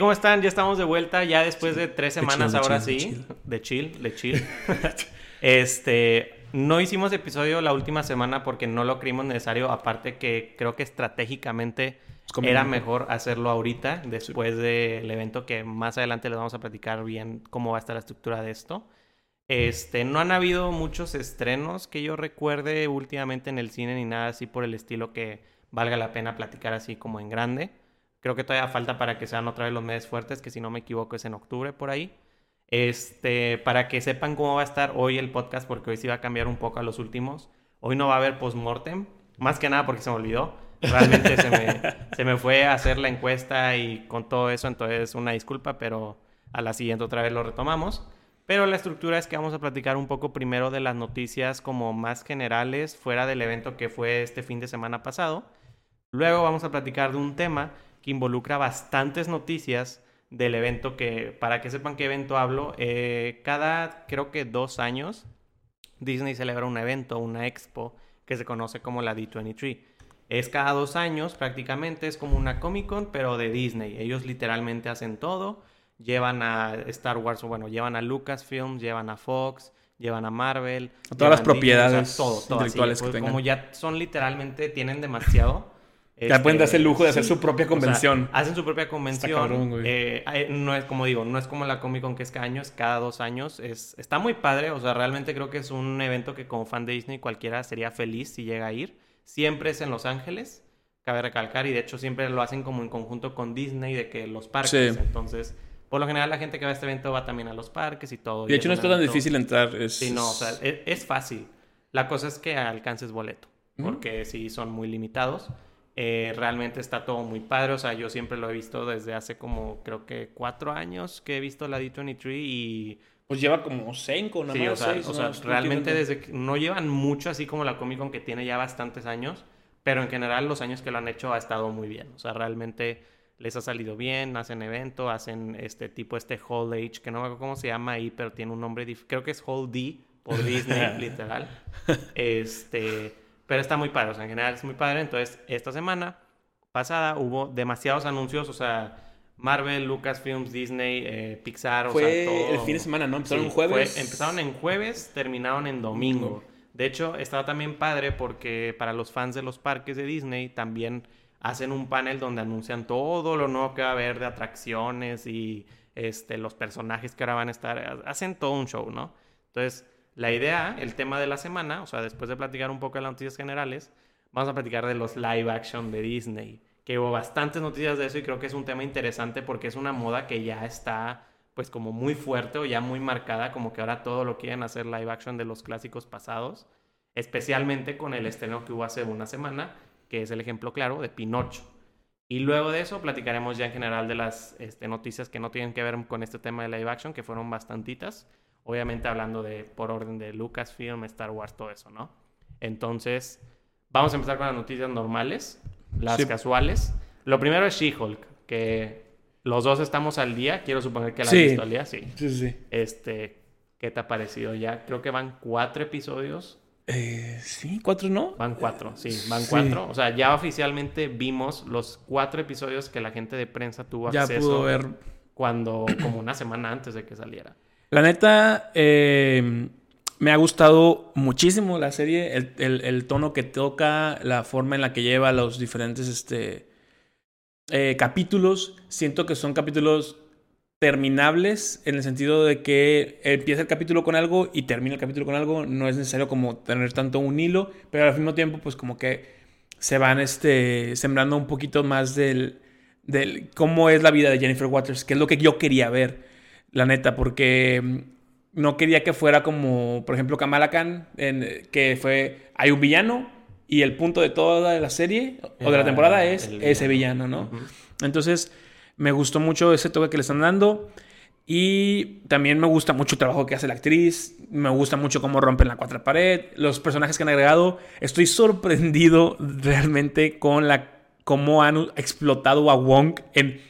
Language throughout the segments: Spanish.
¿cómo están? Ya estamos de vuelta, ya después de tres De semanas, de ahora chill, de sí. chill. De chill, de chill. este, no hicimos episodio la última semana porque no lo creímos necesario, aparte que creo que estratégicamente era mejor hacerlo ahorita, después del evento que más adelante les vamos a platicar bien cómo va a estar la estructura de esto. Este, no han habido muchos estrenos que yo recuerde últimamente en el cine ni nada así por el estilo que valga la pena platicar así como en grande. Creo que todavía falta para que sean otra vez los meses fuertes, que si no me equivoco es en octubre por ahí. Este, para que sepan cómo va a estar hoy el podcast, porque hoy sí va a cambiar un poco a los últimos. Hoy no va a haber postmortem, más que nada porque se me olvidó. Realmente se, me, se me fue a hacer la encuesta y con todo eso, entonces una disculpa, pero a la siguiente otra vez lo retomamos. Pero la estructura es que vamos a platicar un poco primero de las noticias como más generales fuera del evento que fue este fin de semana pasado. Luego vamos a platicar de un tema que involucra bastantes noticias del evento que, para que sepan qué evento hablo, eh, cada creo que dos años Disney celebra un evento, una expo, que se conoce como la D23. Es cada dos años prácticamente, es como una Comic Con, pero de Disney. Ellos literalmente hacen todo. Llevan a Star Wars, o bueno, llevan a Lucasfilm, llevan a Fox, llevan a Marvel. A todas las llevan Disney, o sea, propiedades todo, así, que pues, tengan. Como ya son literalmente, tienen demasiado. Ya pueden darse el lujo de hacer sí, su propia o sea, convención. hacen su propia convención. cabrón. Eh, no es como digo, no es como la Comic Con que es cada año, es cada dos años. Es, está muy padre, o sea, realmente creo que es un evento que como fan de Disney cualquiera sería feliz si llega a ir. Siempre es en Los Ángeles, cabe recalcar, y de hecho siempre lo hacen como en conjunto con Disney, de que los parques. Sí. Entonces, por lo general la gente que va a este evento va también a los parques y todo. De y hecho, es no está tan difícil entrar. Es... Sí, no, o sea, es, es fácil. La cosa es que alcances boleto, porque sí son muy limitados. Eh, realmente está todo muy padre, o sea, yo siempre lo he visto desde hace como, creo que cuatro años que he visto la D23 y... Pues lleva como cinco, nada Sí, o más. sea, seis, o sea, realmente desde que no llevan mucho así como la Comic Con que tiene ya bastantes años, pero en general los años que lo han hecho ha estado muy bien, o sea, realmente les ha salido bien, hacen evento, hacen este tipo, este Hall H, que no me acuerdo cómo se llama ahí, pero tiene un nombre, creo que es Hall D por Disney, literal. Este, pero está muy padre, o sea, en general es muy padre. Entonces, esta semana pasada hubo demasiados anuncios, o sea, Marvel, Lucasfilms, Disney, eh, Pixar, o Fue sea, todo. el fin de semana, ¿no? Empezaron Sí, un jueves. fue- empezaron en jueves, terminaron en domingo. De hecho, estaba también padre porque para los fans de los parques de Disney también hacen un panel donde anuncian todo lo nuevo que va a haber de atracciones y este, los personajes que ahora van a estar. Hacen todo un show, ¿no? Entonces, la idea, el tema de la semana, o sea, después de platicar un poco de las noticias generales, vamos a platicar de los live action de Disney. Que hubo bastantes noticias de eso y creo que es un tema interesante porque es una moda que ya está pues como muy fuerte o ya muy marcada, como que ahora todo lo quieren hacer live action de los clásicos pasados, especialmente con el estreno que hubo hace una semana, que es el ejemplo claro de Pinocho. Y luego de eso platicaremos ya en general de las este, noticias que no tienen que ver con este tema de live action, que fueron bastantitas, obviamente hablando de por orden de Lucasfilm, Star Wars, todo eso, ¿no? Entonces, vamos a empezar con las noticias normales, las Sí. casuales. Lo primero es She-Hulk, que los dos estamos al día. Quiero suponer que la has Sí. visto al día, sí. Sí, sí. Este, ¿qué te ha parecido ya? Creo que van cuatro episodios. Eh, sí, cuatro, ¿no? Van cuatro, sí, van Sí. cuatro. O sea, ya oficialmente vimos los cuatro episodios que la gente de prensa tuvo Ya acceso pudo ver. cuando, como una semana antes de que saliera. La neta, eh, me ha gustado muchísimo la serie, el, tono que toca, la forma en la que lleva los diferentes este, eh, capítulos. Siento que son capítulos terminables en el sentido de que empieza el capítulo con algo y termina el capítulo con algo. No es necesario como tener tanto un hilo, pero al mismo tiempo pues como que se van este, sembrando un poquito más del, del cómo es la vida de Jennifer Waters, que es lo que yo quería ver, la neta, porque mm, no quería que fuera como, por ejemplo, Kamala Khan, en- que fue, hay un villano y el punto de toda la serie o de la temporada es ese villano, ¿no? Entonces, me gustó mucho ese toque que le están dando. Y también me gusta mucho el trabajo que hace la actriz. Me gusta mucho cómo rompen la cuarta pared. Los personajes que han agregado. Estoy sorprendido realmente con la cómo han explotado a Wong en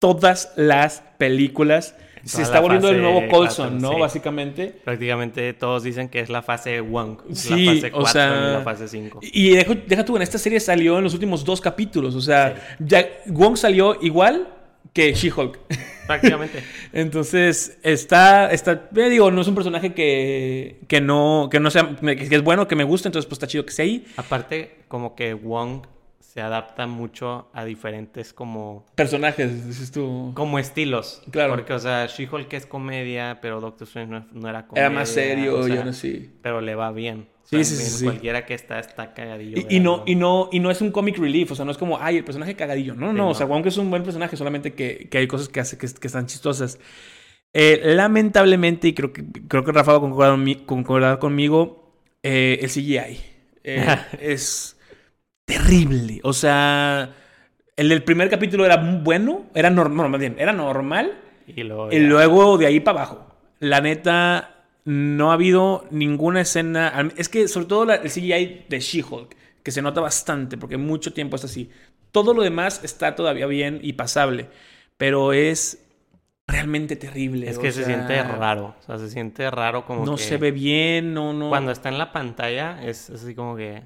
todas las películas. Se está volviendo el nuevo Coulson, ¿no? sí. Básicamente. Prácticamente todos dicen que es la fase Wong, Sí, la fase o 4 sea, y la fase 5. Y deja, deja tú, en esta serie salió en los últimos dos capítulos. O sea, ya Wong salió igual que She-Hulk. Prácticamente. Entonces, está, está, eh, digo, no es un personaje que, que no, que no sea, que es bueno, que me gusta, entonces pues está chido que sea ahí. Aparte, como que Wong se adapta mucho a diferentes como... Personajes, dices tú. Como estilos. Claro. Porque, o sea, She-Hulk es comedia, pero Doctor Strange no, no era comedia. Era más serio, o sea, yo no sé. Pero le va bien. O Sí, sea, sí, sí, sí. Cualquiera que está, está cagadillo. Y, y no, y, no, y no es un comic relief, o sea, no es como, ay, el personaje cagadillo. No, no, Sí, no. o sea, Wong es un buen personaje, solamente que, que hay cosas que hace que, que están chistosas. Eh, lamentablemente, y creo que, creo que Rafa va a concordar conmigo, eh, el CGI eh, es terrible. O sea, el del primer capítulo era bueno, era normal, más bien, era normal. Y luego... Y ya. luego de ahí para abajo. La neta, no ha habido ninguna escena. Es que sobre todo la- el CGI de She-Hulk, que se nota bastante, porque mucho tiempo es así. Todo lo demás está todavía bien y pasable. Pero es realmente terrible. Es que se siente raro. O sea, se siente raro como No que... se ve bien, no, no. Cuando está en la pantalla es así como que...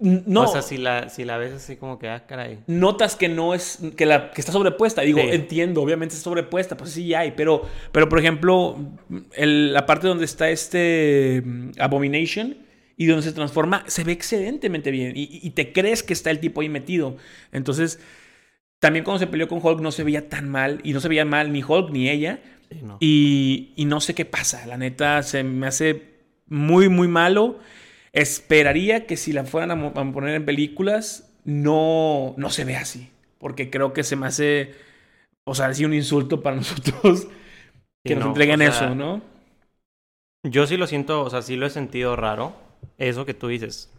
No. O sea, si la, si la ves así como que, ah, caray. notas que no es que la que está sobrepuesta digo Sí. entiendo obviamente está sobrepuesta pues sí hay pero pero por ejemplo el- la parte donde está este mm, abomination y donde se transforma se ve excelentemente bien y, y te crees que está el tipo ahí metido entonces también cuando se peleó con Hulk no se veía tan mal y no se veía mal ni Hulk ni ella Sí, no. y, y no sé qué pasa. La neta se me hace muy, muy malo. Esperaría que si la fueran a, poner en películas, no, no se vea así. Porque creo que se me hace, o sea, así un insulto para nosotros que Sí, nos no, entreguen o sea, eso, ¿no? Yo sí lo siento, o sea, sí lo he sentido raro. Eso que tú dices.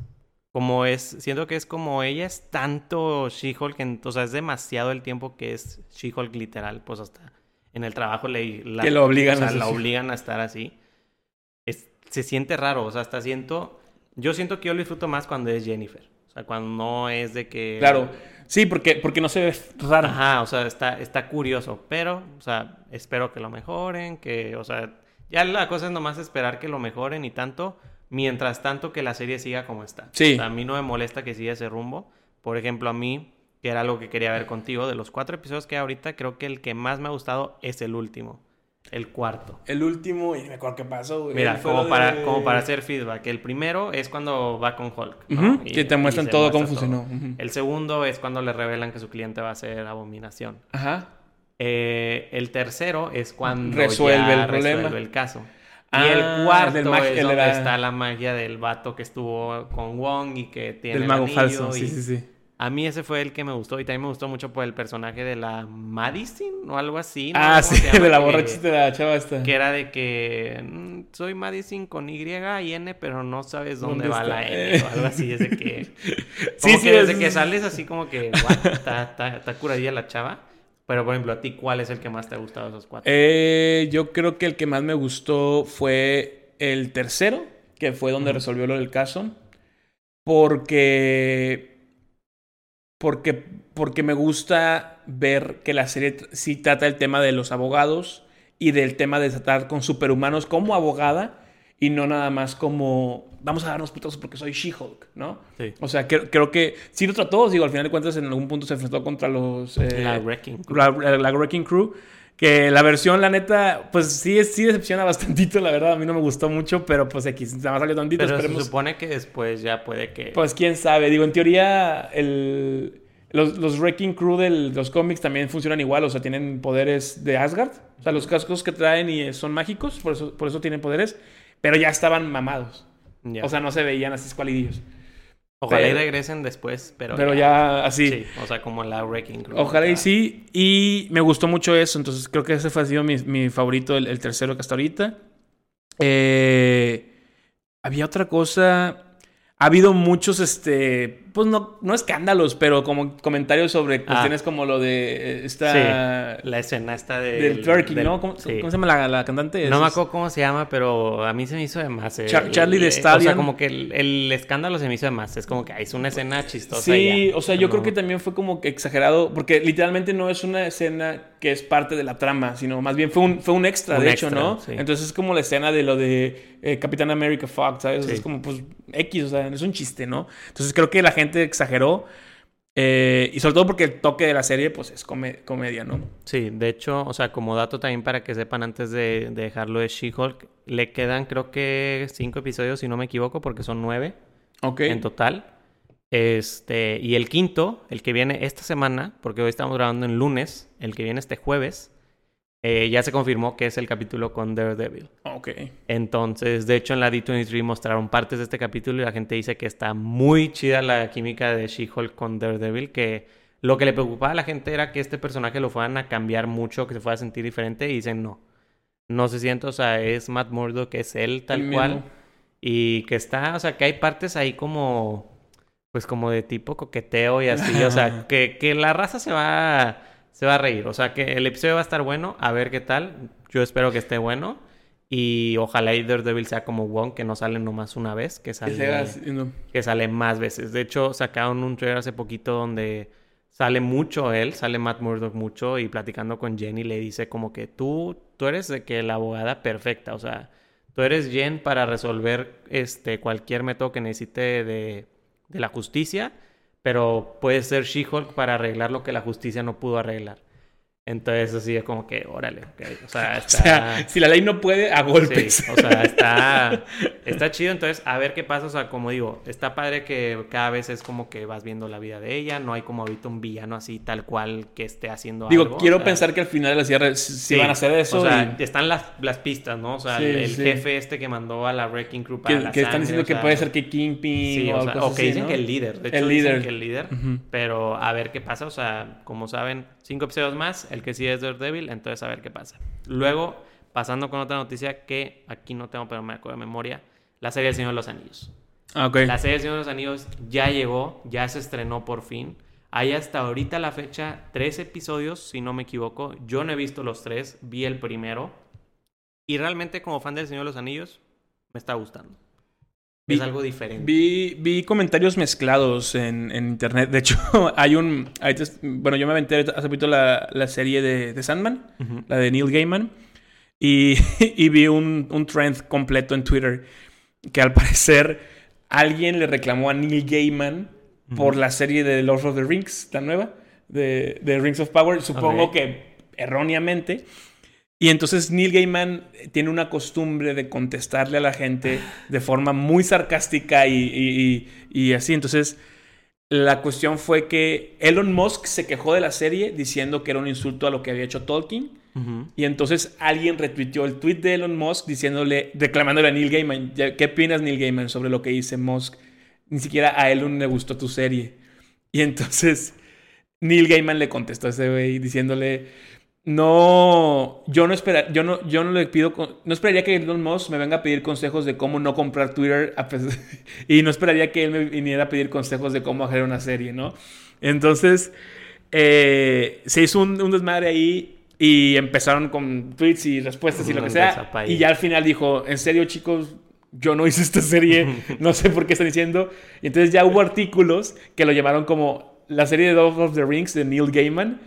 Como es, siento que es como ella es tanto She-Hulk, o sea, es demasiado el tiempo que es She-Hulk literal, pues hasta en el trabajo le, la, Que lo obligan o sea, a la obligan a estar así. Es- se siente raro, o sea, hasta siento, yo siento que yo lo disfruto más cuando es Jennifer. O sea, cuando no es de que... Claro. Sí, porque, porque no se ve rara. Ajá, o sea, está, está curioso, pero, o sea, espero que lo mejoren, que, o sea, ya la cosa es nomás esperar que lo mejoren y tanto, mientras tanto que la serie siga como está. Sí. O sea, a mí no me molesta que siga ese rumbo. Por ejemplo, a mí, que era algo que quería ver contigo, de los cuatro episodios que hay ahorita, creo que el que más me ha gustado es el último, el cuarto. El último, y me acuerdo qué pasó, güey. Mira, como para, de- como para hacer feedback. El primero es cuando va con Hulk. ¿no? Ujú, Y- que te muestran todo muestra cómo funcionó. El segundo es cuando le revelan que su cliente va a ser abominación. Ajá. Eh, el tercero es cuando Resuelve ya el problema. resuelve el caso. Ah, y el cuarto del es donde era- está la magia del vato que estuvo con Wong y que tiene Del el mago anillo falso. y- Sí, sí, sí. A mí ese fue el que me gustó y también me gustó mucho por el personaje de la Madison o algo así. ¿no? Ah, ¿Cómo sí, de la borrachita de la chava esta. Que era de que mm, soy Madison con Y y N, pero no sabes dónde, ¿Dónde va está? la N o algo así. Desde que, Sí, como sí, que desde es- que sales así como que, está, curadilla la chava. Pero, por ejemplo, a ti, ¿cuál es el que más te ha gustado de esos cuatro? Eh, yo creo que el que más me gustó fue el tercero, que fue donde resolvió lo del caso. Porque. Porque, porque me gusta ver que la serie sí trata el tema de los abogados y del tema de tratar con superhumanos como abogada y no nada más como vamos a darnos putazos porque soy She-Hulk, ¿no? Sí. O sea, creo, creo que sí lo trató, digo, al final de cuentas en algún punto se enfrentó contra los... eh, La Wrecking Crew. la, la- la Wrecking Crew. Que la versión, la neta, pues sí, sí decepciona bastantito, la verdad. A mí no me gustó mucho, pero pues X, nada más salió tantito. Pero se esperemos. supone que después ya puede que... Pues quién sabe. Digo, en teoría, el, los, los Wrecking Crew de los cómics también funcionan igual. O sea, tienen poderes de Asgard. O sea, los cascos que traen y son mágicos, por eso, por eso tienen poderes. Pero ya estaban mamados. O sea, no se veían así escualidillos. Ojalá y regresen después, pero, Pero ya así. Sí, o sea, como la Wrecking Crew. Ojalá y sí. Y me gustó mucho eso. Entonces creo que ese fue ha sido mi, mi favorito, el, el tercero que hasta ahorita. Eh, había otra cosa. Ha habido muchos, este, pues no, no escándalos, pero como comentarios sobre cuestiones como lo de eh, esta... La escena esta de, Del twerking, del- ¿no? ¿Cómo, sí. cómo se llama la, la cantante? No me acuerdo cómo se llama, pero a mí se me hizo de más. eh, Char- Charlie el- the eh, O sea, Stallion. como que el, el escándalo se me hizo de más. Es como que ah, es una escena chistosa. Sí, ya. o sea, yo No. creo que también fue como que exagerado, porque literalmente no es una escena que es parte de la trama, sino más bien fue un, fue un extra, Un de extra, hecho, ¿no? sí. Entonces es como la escena de lo de eh, Capitán America Fox, ¿sabes? Sí. Es como, pues, X, o sea, es un chiste, ¿no? Entonces creo que la gente exageró. Eh, y sobre todo porque el toque de la serie, pues es comedia, ¿no? Sí, de hecho, o sea, como dato también para que sepan antes de, dejarlo de She-Hulk, le quedan creo que cinco episodios, si no me equivoco, porque son nueve en total. Este, y el quinto, el que viene esta semana, porque hoy estamos grabando en lunes, el que viene este jueves, eh, ya se confirmó que es el capítulo con Daredevil. Ok. Entonces, de hecho, en la D23 mostraron partes de este capítulo y la gente dice que está muy chida la química de She-Hulk con Daredevil, que lo que le preocupaba a la gente era que este personaje lo fueran a cambiar mucho, que se fuera a sentir diferente, y dicen no. No se siente, o sea, es Matt Murdock, que es él tal cual. Y que está, o sea, que hay partes ahí como, pues como de tipo coqueteo y así, o sea, que, que la raza se va se va a reír. O sea que el episodio va a estar bueno, a ver qué tal. Yo espero que esté bueno. Y ojalá Daredevil sea como Wong, que no sale nomás una vez, que sale, que sale más veces. De hecho, sacaron un trailer hace poquito donde sale mucho él, sale Matt Murdock mucho y platicando con Jenny le dice como que tú, tú eres de que la abogada perfecta, o sea, tú eres Jen para resolver este, cualquier método que necesite de, de la justicia pero puede ser She-Hulk para arreglar lo que la justicia no pudo arreglar. Entonces, así es como que, órale, O sea, está... si la ley no puede, a golpes. o sea, está, está chido. Entonces, a ver qué pasa. O sea, como digo, está padre que cada vez es como que vas viendo la vida de ella. No hay como ahorita un villano así tal cual que esté haciendo digo, algo. Digo, quiero pensar que al final de la cierre sí, van a hacer eso. O sea, están las, las pistas, ¿no? O sea, el, jefe este que mandó a la Wrecking Crew para que, la Que están diciendo que puede ser que Kingpin o, o, o que dicen que el líder. De hecho, el líder. que el líder. Pero a ver qué pasa. O sea, como saben, cinco episodios más. El que sí es Daredevil entonces a ver qué pasa. Luego, pasando con otra noticia que aquí no tengo, pero me acuerdo de memoria, la serie El Señor de los Anillos. Ah, la serie El Señor de los Anillos ya llegó, ya se estrenó por fin. Hay hasta ahorita la fecha tres episodios, si no me equivoco. Yo no he visto los tres, vi el primero. Y realmente como fan del Señor de los Anillos, me está gustando es algo diferente. Vi, comentarios mezclados en, internet. De hecho, hay un. bueno, yo me aventé hace poquito la, la serie de, de Sandman, la de Neil Gaiman. Y, y vi un, un, trend completo en Twitter que al parecer alguien le reclamó a Neil Gaiman por la serie de Lord of the Rings, la nueva, de, de Rings of Power. Supongo que erróneamente. Y entonces Neil Gaiman tiene una costumbre de contestarle a la gente de forma muy sarcástica y, así. Entonces, la cuestión fue que Elon Musk se quejó de la serie diciendo que era un insulto a lo que había hecho Tolkien. Y entonces alguien retuiteó el tweet de Elon Musk diciéndole, reclamándole a Neil Gaiman, ¿qué opinas Neil Gaiman sobre lo que dice Musk? Ni siquiera a Elon le gustó tu serie. Y entonces Neil Gaiman le contestó a ese güey diciéndole, no, yo no espera, yo no, yo no le pido, no esperaría que Elon Musk me venga a pedir consejos de cómo no comprar Twitter y no esperaría que él me viniera a pedir consejos de cómo hacer una serie, ¿no? Entonces, eh, se hizo un, desmadre ahí y empezaron con tweets y respuestas y lo que sea. Y ya al final dijo, en serio chicos, yo no hice esta serie, no sé por qué están diciendo. Y entonces ya hubo artículos que lo llamaron como la serie de Lord of the Rings de Neil Gaiman.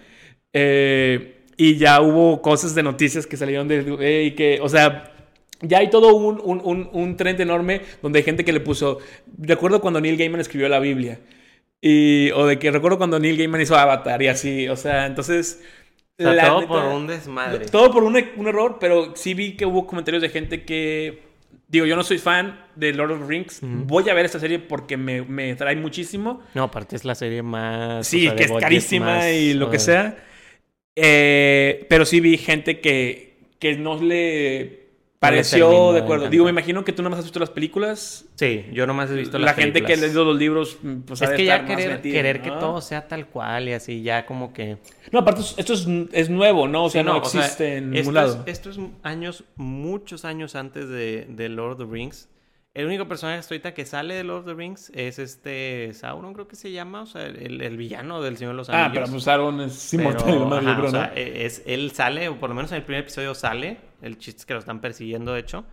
Eh, y ya hubo cosas de noticias que salieron de... y que, o sea, ya hay todo un, un, un, trend enorme donde hay gente que le puso... Recuerdo cuando Neil Gaiman escribió la Biblia. Y, o de que recuerdo cuando Neil Gaiman hizo Avatar y así. O sea, entonces... todo por un desmadre. Todo por un, un, error, pero sí vi que hubo comentarios de gente que... Digo, yo no soy fan de Lord of the Rings. Voy a ver esta serie porque me, me, trae muchísimo. No, aparte es la serie más... Sí, que es carísima y lo que sea. Eh, pero sí vi gente que, que no le pareció de acuerdo. Digo, me imagino que tú nomás has visto las películas. Sí, yo nomás he visto las películas. La gente que ha leído los libros, pues Es que ya querer, querer que todo sea tal cual y así, ya como que... No, aparte, esto es, es nuevo, ¿no? O sea, no, existe en ningún lado. esto es años, muchos años antes de, de Lord of the Rings. El único personaje ahorita que sale de Lord of the Rings es este Sauron, creo que se llama, o sea, el, villano del Señor de los Anillos. Ah, pero pues Sauron es inmortal, ajá, o sea, e, es, él sale, o por lo menos en el primer episodio sale, el chiste es que lo están persiguiendo, de hecho,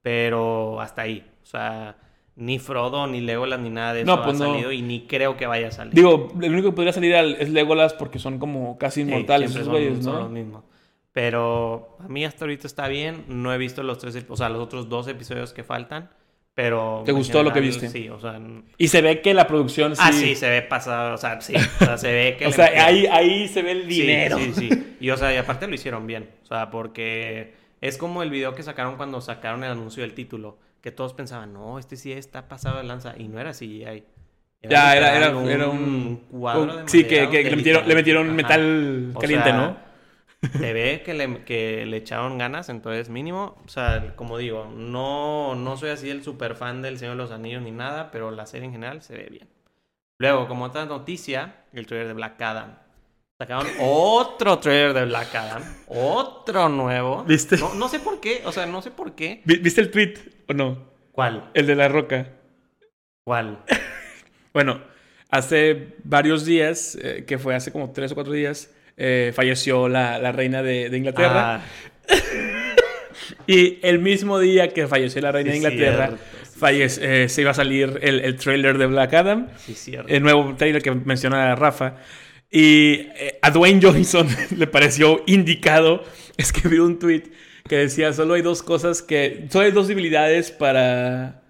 pero hasta ahí, o sea, ni Frodo, ni Legolas, ni nada de eso no, pues ha salido y ni creo que vaya a salir. Digo, el único que podría salir es Legolas porque son como casi inmortales esos güeyes, ¿no? Son los mismos. Pero a mí hasta ahorita está bien, no he visto los tres, o sea, los otros dos episodios que faltan. Pero. ¿Te gustó lo que viste? Sí, o sea. Y se ve que la producción sí. Ah, sí, se ve pasado. O sea, sí. O sea, se ve que. o sea, metieron- ahí, ahí se ve el dinero. Sí, sí. Y o sea, y aparte lo hicieron bien. O sea, porque es como el video que sacaron cuando sacaron el anuncio del título. Que todos pensaban, no, este sí está pasado de lanza. Y no era CGI. Ya, era, era, literal era un. cuadro un- de sí, que, le metieron, le metieron Ajá. metal O caliente, sea, ¿no? Se ve que le, que le echaron ganas, entonces mínimo, o sea, como digo, no, no soy así el super fan del Señor de los Anillos ni nada, pero la serie en general se ve bien. Luego, como otra noticia, el trailer de Black Adam. Sacaron otro trailer de Black Adam, otro nuevo. ¿Viste? No, no sé por qué, o sea, no sé por qué. Vi- ¿Viste el tweet o no? ¿Cuál? El de la roca. ¿Cuál? Bueno, hace varios días, eh, que fue hace como tres o cuatro días, eh, falleció la, la reina de, de Inglaterra. Ah, Y el mismo día que falleció la reina Sí, de Inglaterra, sí, eh, se iba a salir el, el trailer de Black Adam, sí, el nuevo trailer que menciona Rafa. Y eh, a Dwayne Johnson le pareció indicado escribir un tweet que decía, solo hay dos cosas que, solo hay dos debilidades para,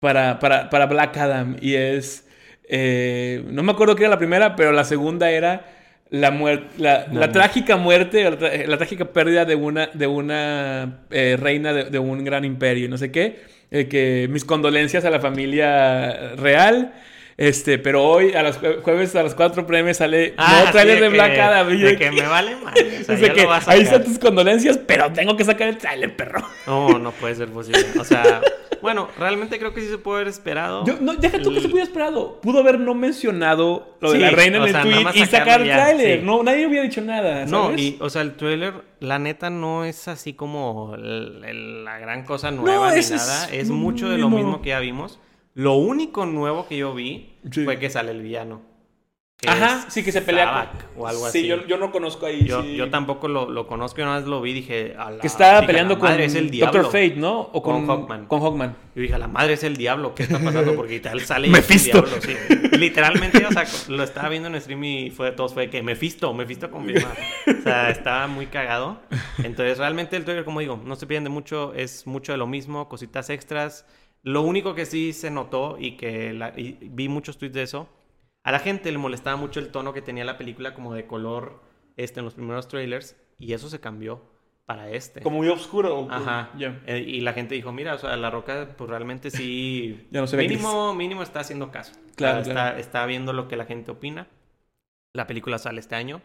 para, para, para Black Adam. Y es, eh, no me acuerdo qué era la primera, pero la segunda era la, muer- la, No, la no. trágica muerte, la, tra- la trágica pérdida de una, de una eh, reina de, de un gran imperio, y no sé qué. Eh, que mis condolencias a la familia real. Este, pero hoy a los jue- jueves a las 4 pm sale Ah, sí, trailer de Black Adam. De que que- me vale madre. O sea, ya que lo va a ahí están tus condolencias, pero tengo que sacar el trailer, perro. No, no puede ser posible. O sea, bueno, realmente creo que sí se puede haber esperado. Yo, no, deja tú que se pudiera esperado. Pudo haber no mencionado lo de Sí, la reina en el sea, nada tweet y sacar el ya, trailer. sí. No, nadie hubiera dicho nada. No, ¿sabes? y, o sea, el trailer, la neta, no es así como el- el- la gran cosa nueva ni es- es nada. Es lo mucho de lo mismo. mismo que ya vimos. Lo único nuevo que yo vi Sí. fue que sale el villano. Ajá, sí, que se pelea Sabak con... o algo sí, así. Yo, yo no conozco ahí. Yo, sí. yo tampoco lo, lo conozco, yo nada más lo vi y dije. A la, Que estaba dije, peleando "La con es el diablo. Doctor Fate, ¿no? O con, Con Hawkman. Con Hawkman. Yo dije, a la madre es el diablo, ¿qué está pasando? Porque tal sale y Mephisto. es el diablo, sí. Literalmente, o sea, lo estaba viendo en stream y fue de todos, fue que Mephisto, Mephisto confirmado. O sea, estaba muy cagado. Entonces, realmente el trailer, como digo, no se pierden de mucho, es mucho de lo mismo, cositas extras. Lo único que sí se notó y que la- y vi muchos tweets de eso, a la gente le molestaba mucho el tono que tenía la película como de color este, en los primeros trailers y eso se cambió para este. Como muy oscuro. o- Ajá. Ya. Eh, y la gente dijo, mira, o sea, La Roca, pues realmente sí... Ya no se ve mínimo, mínimo está haciendo caso. Claro, O sea, claro. Está, está viendo lo que la gente opina. La película sale este año.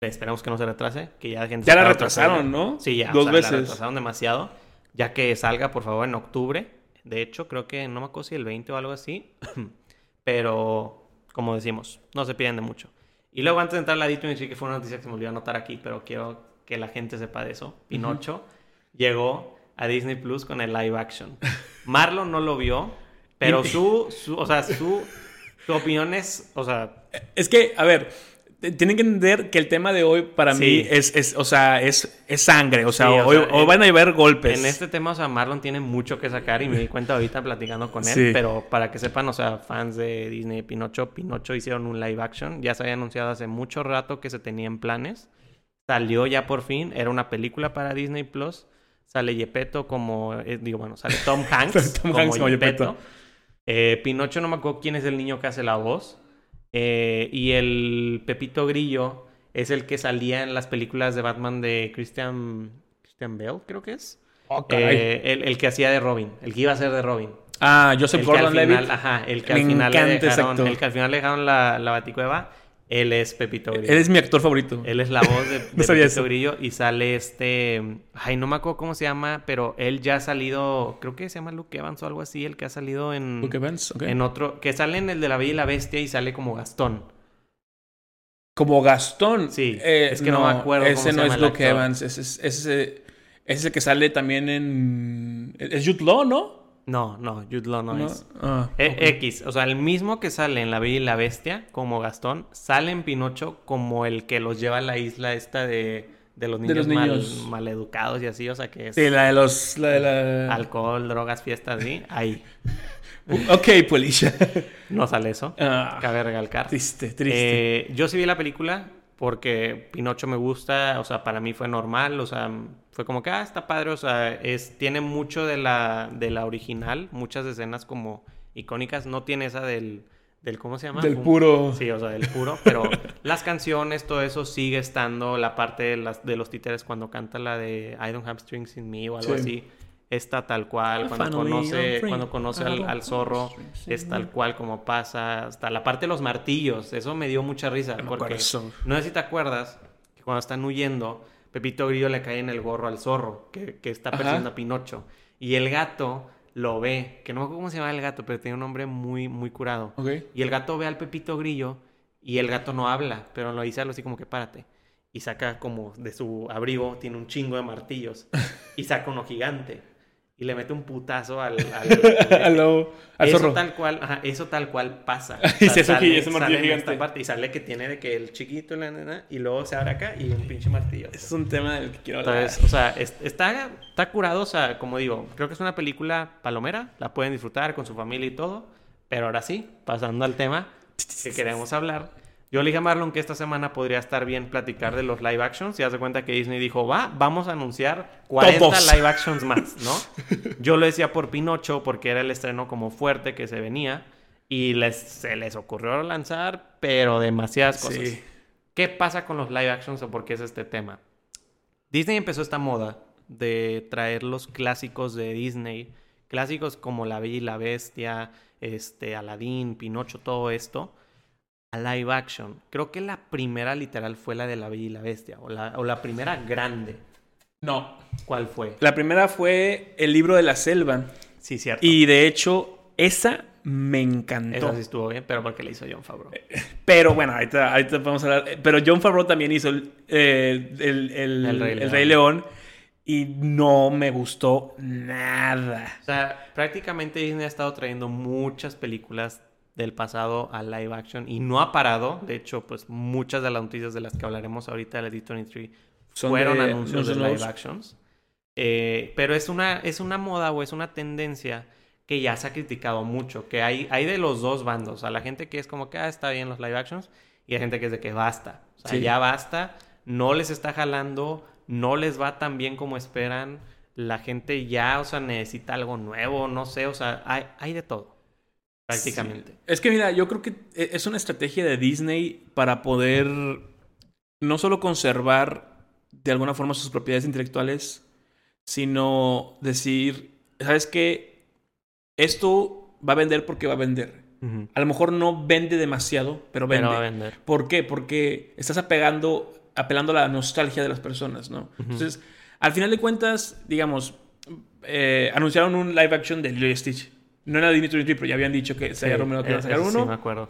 Esperamos que no se retrase. Que ya, gente Ya la retrasaron. ¿no? Sí, ya. o Dos sea, La veces. retrasaron demasiado. Ya que salga, por favor, en octubre. De hecho, creo que no me acuerdo si el 20 o algo así. pero, como decimos, no se piden de mucho. Y luego, antes de entrar al ladito, me que fue una noticia que se me olvidó anotar aquí, pero quiero que la gente sepa de eso. Pinocho llegó a Disney Plus con el live action. Marlon no lo vio, pero su, su o sea, su, su opinión es, o sea, Es que, a ver, tienen que entender que el tema de hoy para Sí. mí es, es, o sea, es, es sangre. O sea, Sí, o hoy, sea, hoy en- van a haber golpes. en este tema, o sea, Marlon tiene mucho que sacar y me di cuenta ahorita platicando con él, Sí. pero para que sepan, o sea, fans de Disney y Pinocho, Pinocho hicieron un live action, ya se había anunciado hace mucho rato que se tenían planes, salió ya por fin, era una película para Disney Plus, sale Yepeto como, eh, digo, bueno, sale Tom Hanks, Tom como, Hanks como. Eh, Pinocho no me acuerdo quién es el niño que hace la voz. Eh, y el Pepito Grillo es el que salía en las películas de Batman de Christian, Christian Bale, creo que es. Oh. Eh, el, el que hacía de Robin, el que iba a ser de Robin. ah, Joseph Gordon-Levitt. ajá, el que Me al final le dejaron, el que al final le dejaron la, la baticueva, él es Pepito Grillo. Él es mi actor favorito. Él es la voz de, de No sabía Pepito eso. Grillo y sale este... Ay, no me acuerdo cómo se llama, pero él ya ha salido... Creo que se llama Luke Evans o algo así, el que ha salido en... Luke Evans, ok. En otro... Que sale en el de La Bella y la Bestia y sale como Gastón. Como Gastón. Sí, es que no me acuerdo Ese cómo se no llama es Luke. Evans. Ese es, ese, es, ese es el que sale también en. Es Jude Law, ¿no? No, no, Jude Law no, No. es. Ah, E-. X, o sea, el mismo que sale en La Bella y la Bestia como Gastón, sale en Pinocho como el que los lleva a la isla esta de, de los De niños, los niños. Mal, maleducados y así, o sea, que es Sí, la de los. La de la... alcohol, drogas, fiestas, ¿sí? Ahí. Ok, Polisha. No sale eso. Ah, Cabe recalcar. triste, triste. Eh, yo sí vi la película porque Pinocho me gusta, o sea, para mí fue normal, o sea, fue como que, ah, está padre, o sea, es, tiene mucho de la, de la original, muchas escenas como icónicas, no tiene esa del, del ¿cómo se llama? Del puro. Sí, o sea, del puro, pero las canciones, todo eso sigue estando, la parte de, las, de los títeres cuando canta la de I don't have strings in me o algo Sí. así, está tal cual, cuando conoce, cuando conoce al, al zorro, es tal cual como pasa, hasta la parte de los martillos, eso me dio mucha risa, porque no sé si te acuerdas que cuando están huyendo, Pepito Grillo le cae en el gorro al zorro que, que está persiguiendo a Pinocho. Y el gato lo ve, que no me acuerdo cómo se llama el gato, pero tiene un nombre muy, muy curado. Y el gato ve al Pepito Grillo y el gato no habla, pero lo dice algo así como que párate. Y saca como de su abrigo, tiene un chingo de martillos. y saca uno gigante. Y le mete un putazo al... al- Al lobo, al eso zorro. tal cual, ajá, eso tal cual pasa. Y se sale- ese martillo sale en gigante. esta parte y sale que tiene de que el chiquito la nena y luego se abre acá y un pinche martillo. Es un tema del que quiero hablar. Entonces, o sea, es- está, está curado, o sea, como digo, creo que es una película palomera, la pueden disfrutar con su familia y todo, pero ahora sí, pasando al tema que queremos hablar. Yo le dije a Marlon que esta semana podría estar bien platicar de los live actions. Y hace cuenta que Disney dijo, va, vamos a anunciar 40 Todos. live actions más, ¿no? Yo lo decía por Pinocho porque era el estreno como fuerte que se venía. Y les, se les ocurrió lanzar, pero demasiadas cosas. Sí. ¿Qué pasa con los live actions o por qué es este tema? Disney empezó esta moda de traer los clásicos de Disney, clásicos como La Bella y la Bestia, este, Aladdin, Pinocho, todo esto, a live action. Creo que la primera literal fue la de La Bella y la Bestia, o la, o la primera grande. No. ¿Cuál fue? La primera fue El libro de la selva. Sí, cierto. Y de hecho, esa me encantó. Esa sí estuvo bien, pero porque le hizo John Favreau. Pero bueno, ahorita, ahorita a hablar. Pero John Favreau también hizo el, eh, el, el- El Rey el León. Rey León. Y no me gustó nada. O sea, prácticamente Disney ha estado trayendo muchas películas del pasado a live action y no ha parado. De hecho, pues muchas de las noticias de las que hablaremos ahorita de la D23 Son fueron de- anuncios de live actions. Eh, pero es una, es una moda o es una tendencia que ya se ha criticado mucho. Que hay, hay de los dos bandos. A la gente que es como que ah, está bien los live actions y hay gente que es de que basta. O sea, Sí. ya basta. No les está jalando. No les va tan bien como esperan. La gente ya, o sea, necesita algo nuevo. No sé, o sea, hay, hay de todo. Prácticamente. Sí. Es que mira, yo creo que e- es una estrategia de Disney para poder no solo conservar de alguna forma sus propiedades intelectuales, sino decir, ¿sabes qué? Esto va a vender porque va a vender. Ujú. A lo mejor no vende demasiado, pero vende. Pero va a vender. ¿Por qué? Porque estás apegando, apelando a la nostalgia de las personas, ¿no? Entonces, al final de cuentas, digamos, eh, anunciaron un live action de Lilo y Stitch. No era Disney 23, pero ya habían dicho que se había rumoreado que iban a sacar Eso uno. Sí, me acuerdo.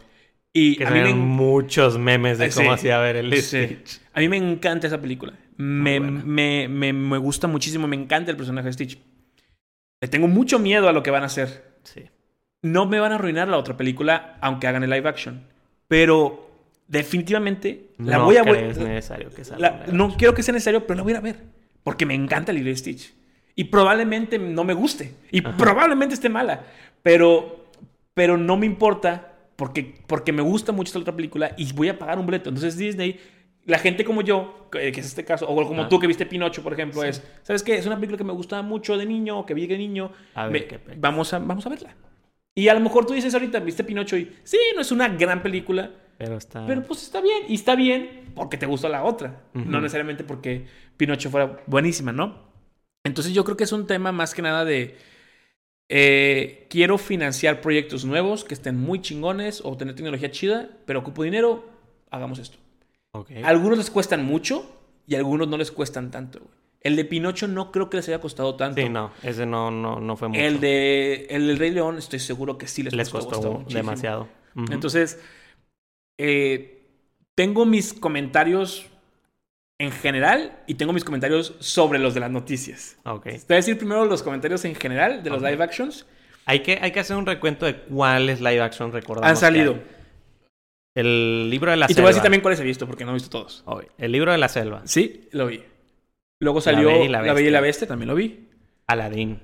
y Que a mí, me, muchos memes de Eh, cómo hacía ver el. Stitch. a mí me encanta esa película. Me, buena. me, me, me gusta muchísimo, me encanta el personaje de Stitch. Le tengo mucho miedo a lo que van a hacer. Sí. no me van a arruinar la otra película aunque hagan el live action. Pero definitivamente la no voy a crees la- necesario que salga. la- no quiero que sea necesario, pero la voy a ir a ver porque me encanta Lilo y Stitch. Y probablemente no me guste y Ajá. probablemente esté mala, pero pero no me importa porque porque me gusta mucho esta otra película y voy a pagar un boleto. Entonces Disney la gente como yo, que es este caso, o como Ah. tú que viste Pinocho, por ejemplo, es, ¿sabes qué? Es una película que me gustaba mucho de niño, que vi de niño, A ver me- qué pe- vamos, a, vamos a verla. Y a lo mejor tú dices ahorita, viste Pinocho y sí, no es una gran película, Pero está. pero pues está bien. Y está bien porque te gustó la otra, no necesariamente porque Pinocho fuera buenísima, ¿no? Entonces yo creo que es un tema más que nada de... eh, quiero financiar proyectos nuevos que estén muy chingones o tener tecnología chida, pero ocupo dinero, hagamos esto. Ok. Algunos les cuestan mucho y algunos no les cuestan tanto. güey. El de Pinocho no creo que les haya costado tanto. Sí, no. Ese no, no, no fue mucho. El de el del Rey León estoy seguro que sí les, Les costó, costó muchísimo. demasiado. Ujú. Entonces, eh, tengo mis comentarios en general y tengo mis comentarios sobre los de las noticias. Ok. Te voy a decir primero los comentarios en general de los live actions. Hay que, hay que hacer un recuento de cuáles live action recordamos. Han salido. El libro de la Y te selva. voy a decir también cuáles he visto porque no he visto todos. El libro de la selva. Sí, lo vi. Luego salió Bella y La la Bella y la Bestia, también lo vi. Aladdin.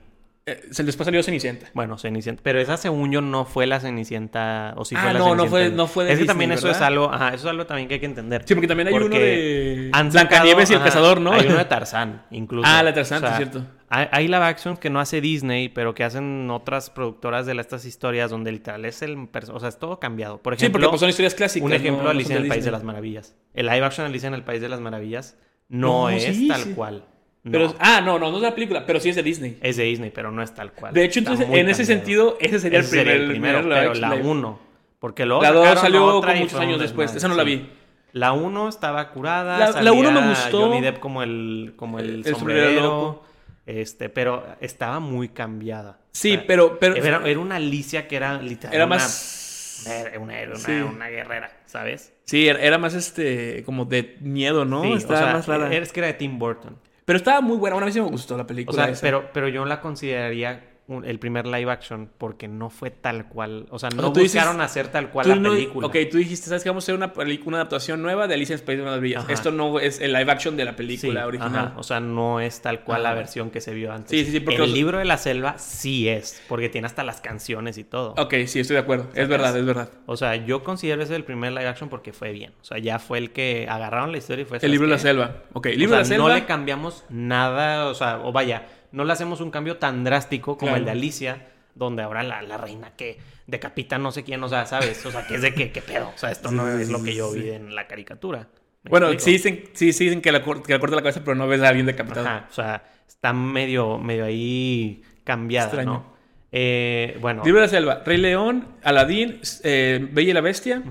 Eh, se después salió Cenicienta. Bueno, Cenicienta. Pero esa, según yo, no fue la Cenicienta. O sí Ah, fue la no, no fue- no fue de Es que Disney, también eso es algo. Ajá, eso es algo también que hay que entender. Sí, porque también hay uno de Blancanieves y el cazador, ¿no? Hay uno de Tarzán, incluso. Ah, la Tarzán, sí, es cierto. Hay, hay live action que no hace Disney, pero que hacen otras productoras de estas historias donde literal es el... O sea, es todo cambiado. Por Sí, ejemplo, porque pues, son historias clásicas. un ejemplo, no- Alicia en el País de las Maravillas. El live action de Alicia en el País de las Maravillas no, No, es sí, tal sí. cual. No. Pero, ah, no, no, no es la película, pero sí es de Disney. Es de Disney, pero no es tal cual. De hecho, entonces, en ese sentido, ese sería, Ese el, primer, sería el primero, primer pero la action. 1. Porque luego La 2 sacaron salió como muchos años después. Esa no la vi. La 1 estaba curada. La- la uno me salía gustó. Johnny Depp como el, como el, sombrerero. loco. Este, pero estaba muy cambiada. Sí, O sea, pero, pero Era, era una Alicia que era literal. era una- más... Era una, era una, Sí. una guerrera, ¿sabes? Sí, era, más este, como de miedo, ¿no? Sí, o estaba sea, más rara. Es que era de Tim Burton. Pero estaba muy buena, bueno, a mí sí me gustó la O película. sea, esa. pero, pero yo la consideraría un- el primer live action porque no fue tal cual. O sea, O no sea, tú dices- buscaron hacer tal cual la no- película. Ok, tú dijiste, ¿sabes que vamos a hacer una, una adaptación nueva de Alicia en País de las? Ajá. Esto no es el live action de la Sí, película original. ajá, O sea, no es tal cual la versión que se vio antes. Sí, sí, sí, porque el los- libro de la selva sí es, porque tiene hasta las canciones y todo. Ok, sí, estoy de acuerdo. Es verdad, es verdad. O sea, yo considero ese el primer live action porque fue bien. O sea, ya fue el que agarraron la historia y fue El libro de la selva. Ok, el O libro de la selva. no le cambiamos nada, o sea, o vaya, no le hacemos un cambio tan drástico como Claro. el de Alicia, donde ahora la, la reina que decapita no sé quién, o sea, ¿sabes? O sea, que es de que, qué pedo. O sea, esto no es lo que yo vi en la caricatura. ¿Me Bueno, explico? sí dicen, sí, sí dicen que la, que la corta la cabeza, pero no ves a alguien decapitado. Ajá, o sea, está medio, medio ahí cambiada, Extraño. ¿no? Eh, bueno. Libro de la selva. Rey León, Aladín, eh, Bella y la Bestia.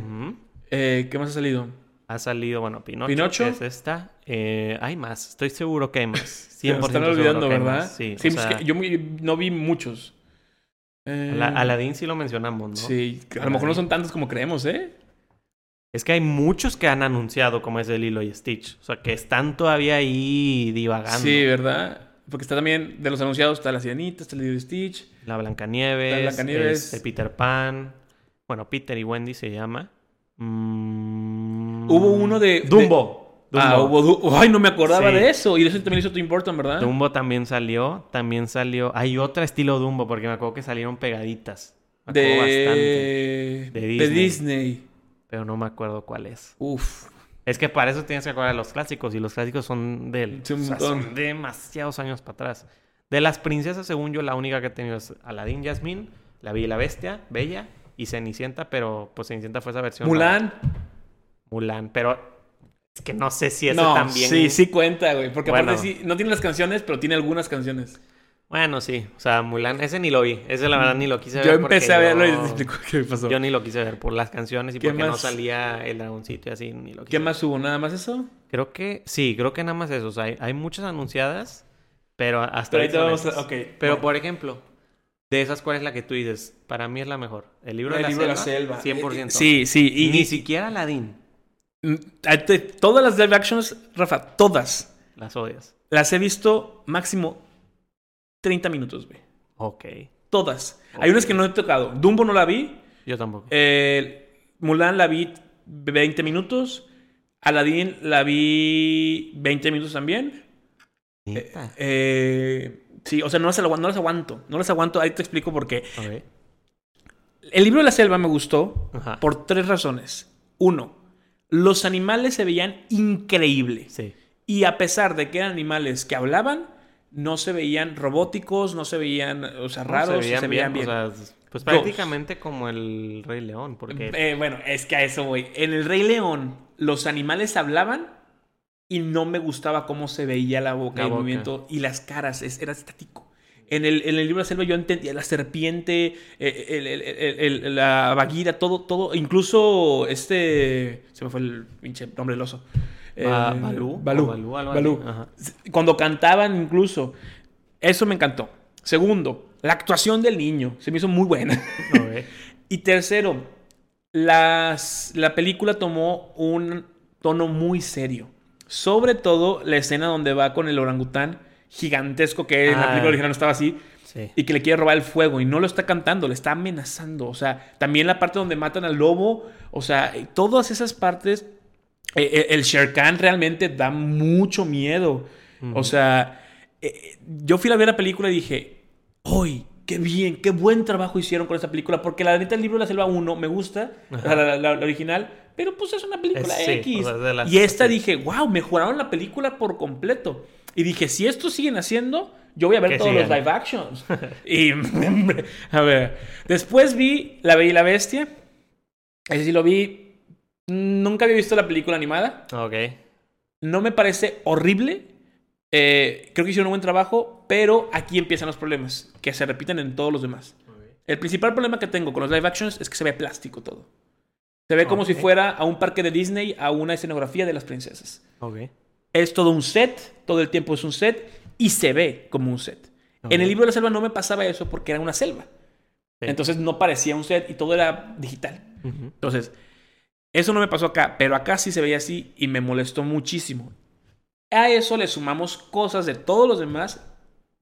Eh, ¿Qué más ha salido? Ha salido, bueno, Pinocho, Pinocho. es esta. Eh, hay más, estoy seguro que hay más. 100% Se me están olvidando, ¿verdad? Sí, o pues sea, que yo no vi muchos. Eh, Ala- Aladdin sí lo mencionamos, ¿no? Sí, a lo mejor no son tantos como creemos, ¿eh? Es que hay muchos que han anunciado como es el Lilo y Stitch. O sea, que están todavía ahí divagando. Sí, ¿verdad? Porque está también, de los anunciados, está La Sirenita, está el Lilo y Stitch. La Blancanieves. La Blancanieves. este, Peter Pan. Bueno, Peter y Wendy se llama. Mm, Hubo uno de- Dumbo. Dumbo. Ah, hubo... Du- Ay, no me acordaba Sí. de eso. Y de eso también hizo Tim Burton, ¿verdad? Dumbo también salió. También salió. Hay otra estilo Dumbo porque me acuerdo que salieron pegaditas. Me acuerdo bastante. de... De de Disney. Disney. Pero no me acuerdo cuál es. Uf. Es que para eso tienes que acordar de los clásicos. Y los clásicos son de, Sí, o sea, son demasiados años para atrás. De las princesas, según yo, la única que he tenido es Aladdin, Jasmine, La Bella y la Bestia, Bella y Cenicienta. Pero pues Cenicienta fue esa versión. Mulan. Mulan. Pero es que no sé si ese no, también. sí, sí cuenta, güey. Porque Bueno. aparte sí, no tiene las canciones, pero tiene algunas canciones. Bueno, sí. O sea, Mulan, ese ni lo vi. Ese la verdad ni lo quise ver. Yo empecé a verlo y te explico qué pasó. Yo ni lo quise ver por las canciones y ¿Qué porque no más? salía el dragoncito y así, ni lo quise ¿Qué ver. más hubo? ¿Nada más eso? Creo que sí, creo que nada más eso. O sea, hay, hay muchas anunciadas, pero hasta Pero ahí ahorita vamos a... Ok. Pero bueno. por ejemplo, de esas, ¿cuál es la que tú dices? Para mí es la mejor. El libro, de, la libro de selva, la selva. 100%. Eh, Sí, sí. Y, Ni siquiera Aladdin mm, te- todas las live actions, Rafa, todas, las odias. las he visto máximo 30 minutos, güey. Ok. Todas. Hay unas que no he tocado. Dumbo no la vi. Yo tampoco. Eh, Mulan la vi 20 minutos. Aladdin la vi 20 minutos también. Neta. Eh, sí, o sea, no las, agu- no las aguanto. No las aguanto. Ahí te explico por qué. El libro de la selva me gustó Ajá. por tres razones. Uno, los animales se veían increíbles. Sí. Y a pesar de que eran animales que hablaban, no se veían robóticos, no se veían, o sea, No, raros, se veían, bien. O sea, pues prácticamente como el Rey León, porque... Eh, bueno, es que a eso voy. En el Rey León, los animales hablaban y no me gustaba cómo se veía la boca La y el boca. movimiento y las caras, es- era estático. En el, en el libro de la selva yo entendía la serpiente, eh, el- el- la vaguira, todo, todo, incluso este, se me fue el pinche nombre del oso. Ba- Eh, Balú, Balú. Ajá. Cuando cantaban incluso. Eso me encantó. Segundo, la actuación del niño. Se me hizo muy buena. Ok. Y tercero, las, la película tomó un tono muy serio. Sobre todo la escena donde va con el orangután gigantesco que en la Ah. película original no estaba así Sí. y que le quiere robar el fuego y no lo está cantando, le está amenazando. O sea, también la parte donde matan al lobo, o sea, todas esas partes, eh, eh, el Shere Khan realmente da mucho miedo. O sea, eh, yo fui a ver la película y dije, ¡Hoy! ¡Qué bien! ¡Qué buen trabajo hicieron con esta película! Porque la neta, el libro de la selva 1 me gusta, la, la- la- la original, pero pues es una película Es- sí, X. o sea, y esta sí. dije, wow, mejoraron la película por completo. Y dije, si esto siguen haciendo, yo voy a ver todos los sigan. live actions. y, a ver, después vi La Bella y la Bestia. Ese sí lo vi. Nunca había visto la película animada. Ok. No me parece horrible. Eh, creo que hicieron un buen trabajo, pero aquí empiezan los problemas, que se repiten en todos los demás. El principal problema que tengo con los live actions es que se ve plástico todo. Se ve como si fuera a un parque de Disney, a una escenografía de las princesas. Ok. Es todo un set, todo el tiempo es un set y se ve como un set. En el libro de la selva no me pasaba eso porque era una selva. Sí. Entonces no parecía un set y todo era digital. Ujú. Entonces, eso no me pasó acá, pero acá sí se veía así y me molestó muchísimo. A eso le sumamos cosas de todos los demás.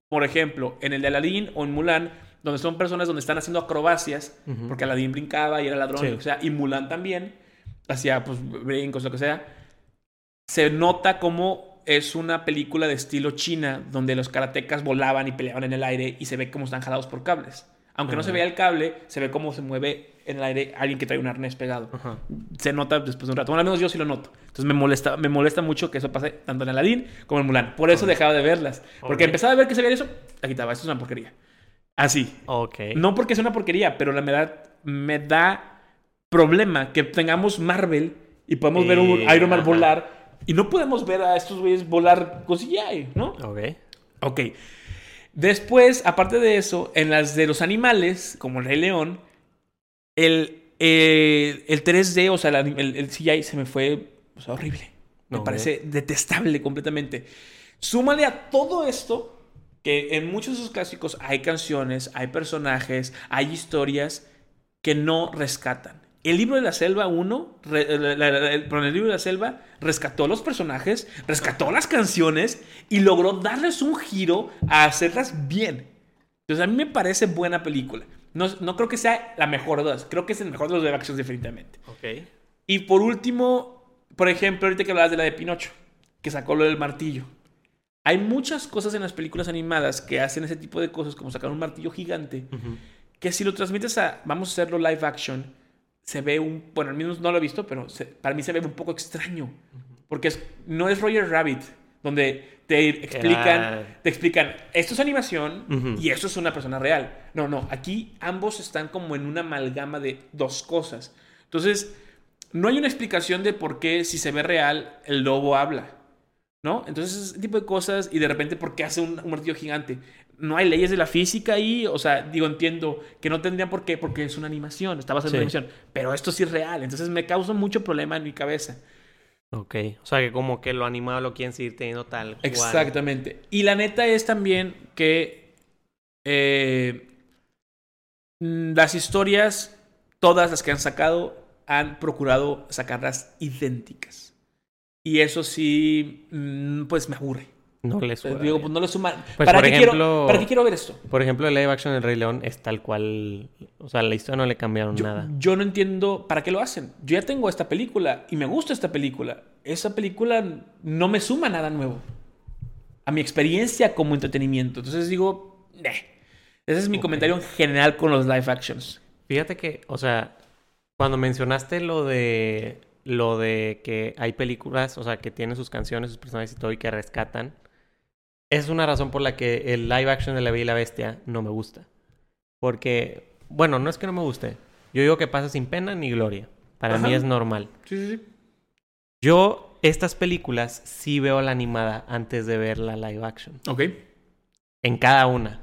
Por ejemplo, en el de Aladdin o en Mulan, donde son personas donde están haciendo acrobacias, porque Aladdin brincaba y era ladrón, Sí. que sea, y Mulan también hacía pues brincos, lo que sea. Se nota como es una película de estilo China, donde los karatecas volaban y peleaban en el aire y se ve como están jalados por cables. Aunque no se vea el cable, se ve cómo se mueve en el aire alguien que trae un arnés pegado se nota después de un rato. Bueno, al menos yo sí lo noto. Entonces me molesta, me molesta mucho que eso pase tanto en Aladdin como en Mulan. Por eso dejaba de verlas. Porque empezaba a ver que se veía eso, la quitaba. Esto es una porquería. Así. Ok. No porque sea una porquería, pero la verdad me da problema que tengamos Marvel y podemos ver un Y- Iron Man volar y no podemos ver a estos güeyes volar con CGI, ¿no? Ok. Ok. Después, aparte de eso, en las de los animales, como el Rey León, el, eh, el 3D, o sea, la- el, el CGI se me fue o sea, horrible. Me parece detestable completamente. Súmale a todo esto que en muchos de esos clásicos hay canciones, hay personajes, hay historias que no rescatan. El libro de la selva 1, re- la- la- la- el, libro de la selva rescató los personajes, rescató las canciones y logró darles un giro a hacerlas bien. Entonces a mí me parece buena película. No, no creo que sea la mejor de todas, creo que es el mejor de los live actions definitivamente. Ok. Y por último, por ejemplo, ahorita que hablabas de la de Pinocho, que sacó lo del martillo. Hay muchas cosas en las películas animadas que hacen ese tipo de cosas, como sacar un martillo gigante, que si lo transmites a, vamos a hacerlo live action, se ve un, bueno, al menos no lo he visto, pero se- para mí se ve un poco extraño, porque es- no es Roger Rabbit, donde te explican, te explican, esto es animación y esto es una persona real. No, no, aquí ambos están como en una amalgama de dos cosas. Entonces, no hay una explicación de por qué si se ve real el lobo habla. ¿No? Entonces, ese tipo de cosas y de repente, ¿por qué hace un, un martillo gigante? No hay leyes de la física ahí, o sea, digo, entiendo que no tendrían por qué, porque es una animación, está basada en una animación, pero esto sí es real, entonces me causa mucho problema en mi cabeza. Ok. O sea que como que lo animado lo quieren seguir teniendo tal cual. Exactamente. Y la neta es también que eh, mm, las historias, todas las que han sacado, han procurado sacarlas idénticas. Y eso sí, mm, pues me aburre. No les Pues, digo, pues no le suma. Pues, ¿Para, por qué ejemplo- quiero, ¿Para qué quiero ver esto? Por ejemplo, el live action del Rey León es tal cual. O sea, la historia no le cambiaron Yo, nada. yo no entiendo para qué lo hacen. Yo ya tengo esta película y me gusta esta película. Esa película no me suma nada nuevo a mi experiencia como entretenimiento. Entonces digo, ese es mi comentario en general con los live actions. Fíjate que, o sea, cuando mencionaste lo de lo de que hay películas, o sea, que tienen sus canciones, sus personajes y todo y que rescatan, es una razón por la que el live action de La Bella y la Bestia no me gusta. Porque, bueno, no es que no me guste. Yo digo que pasa sin pena ni gloria. Para Ajá. mí es normal. Sí, sí, sí. Yo estas películas sí veo la animada antes de ver la live action. Ok. En cada una.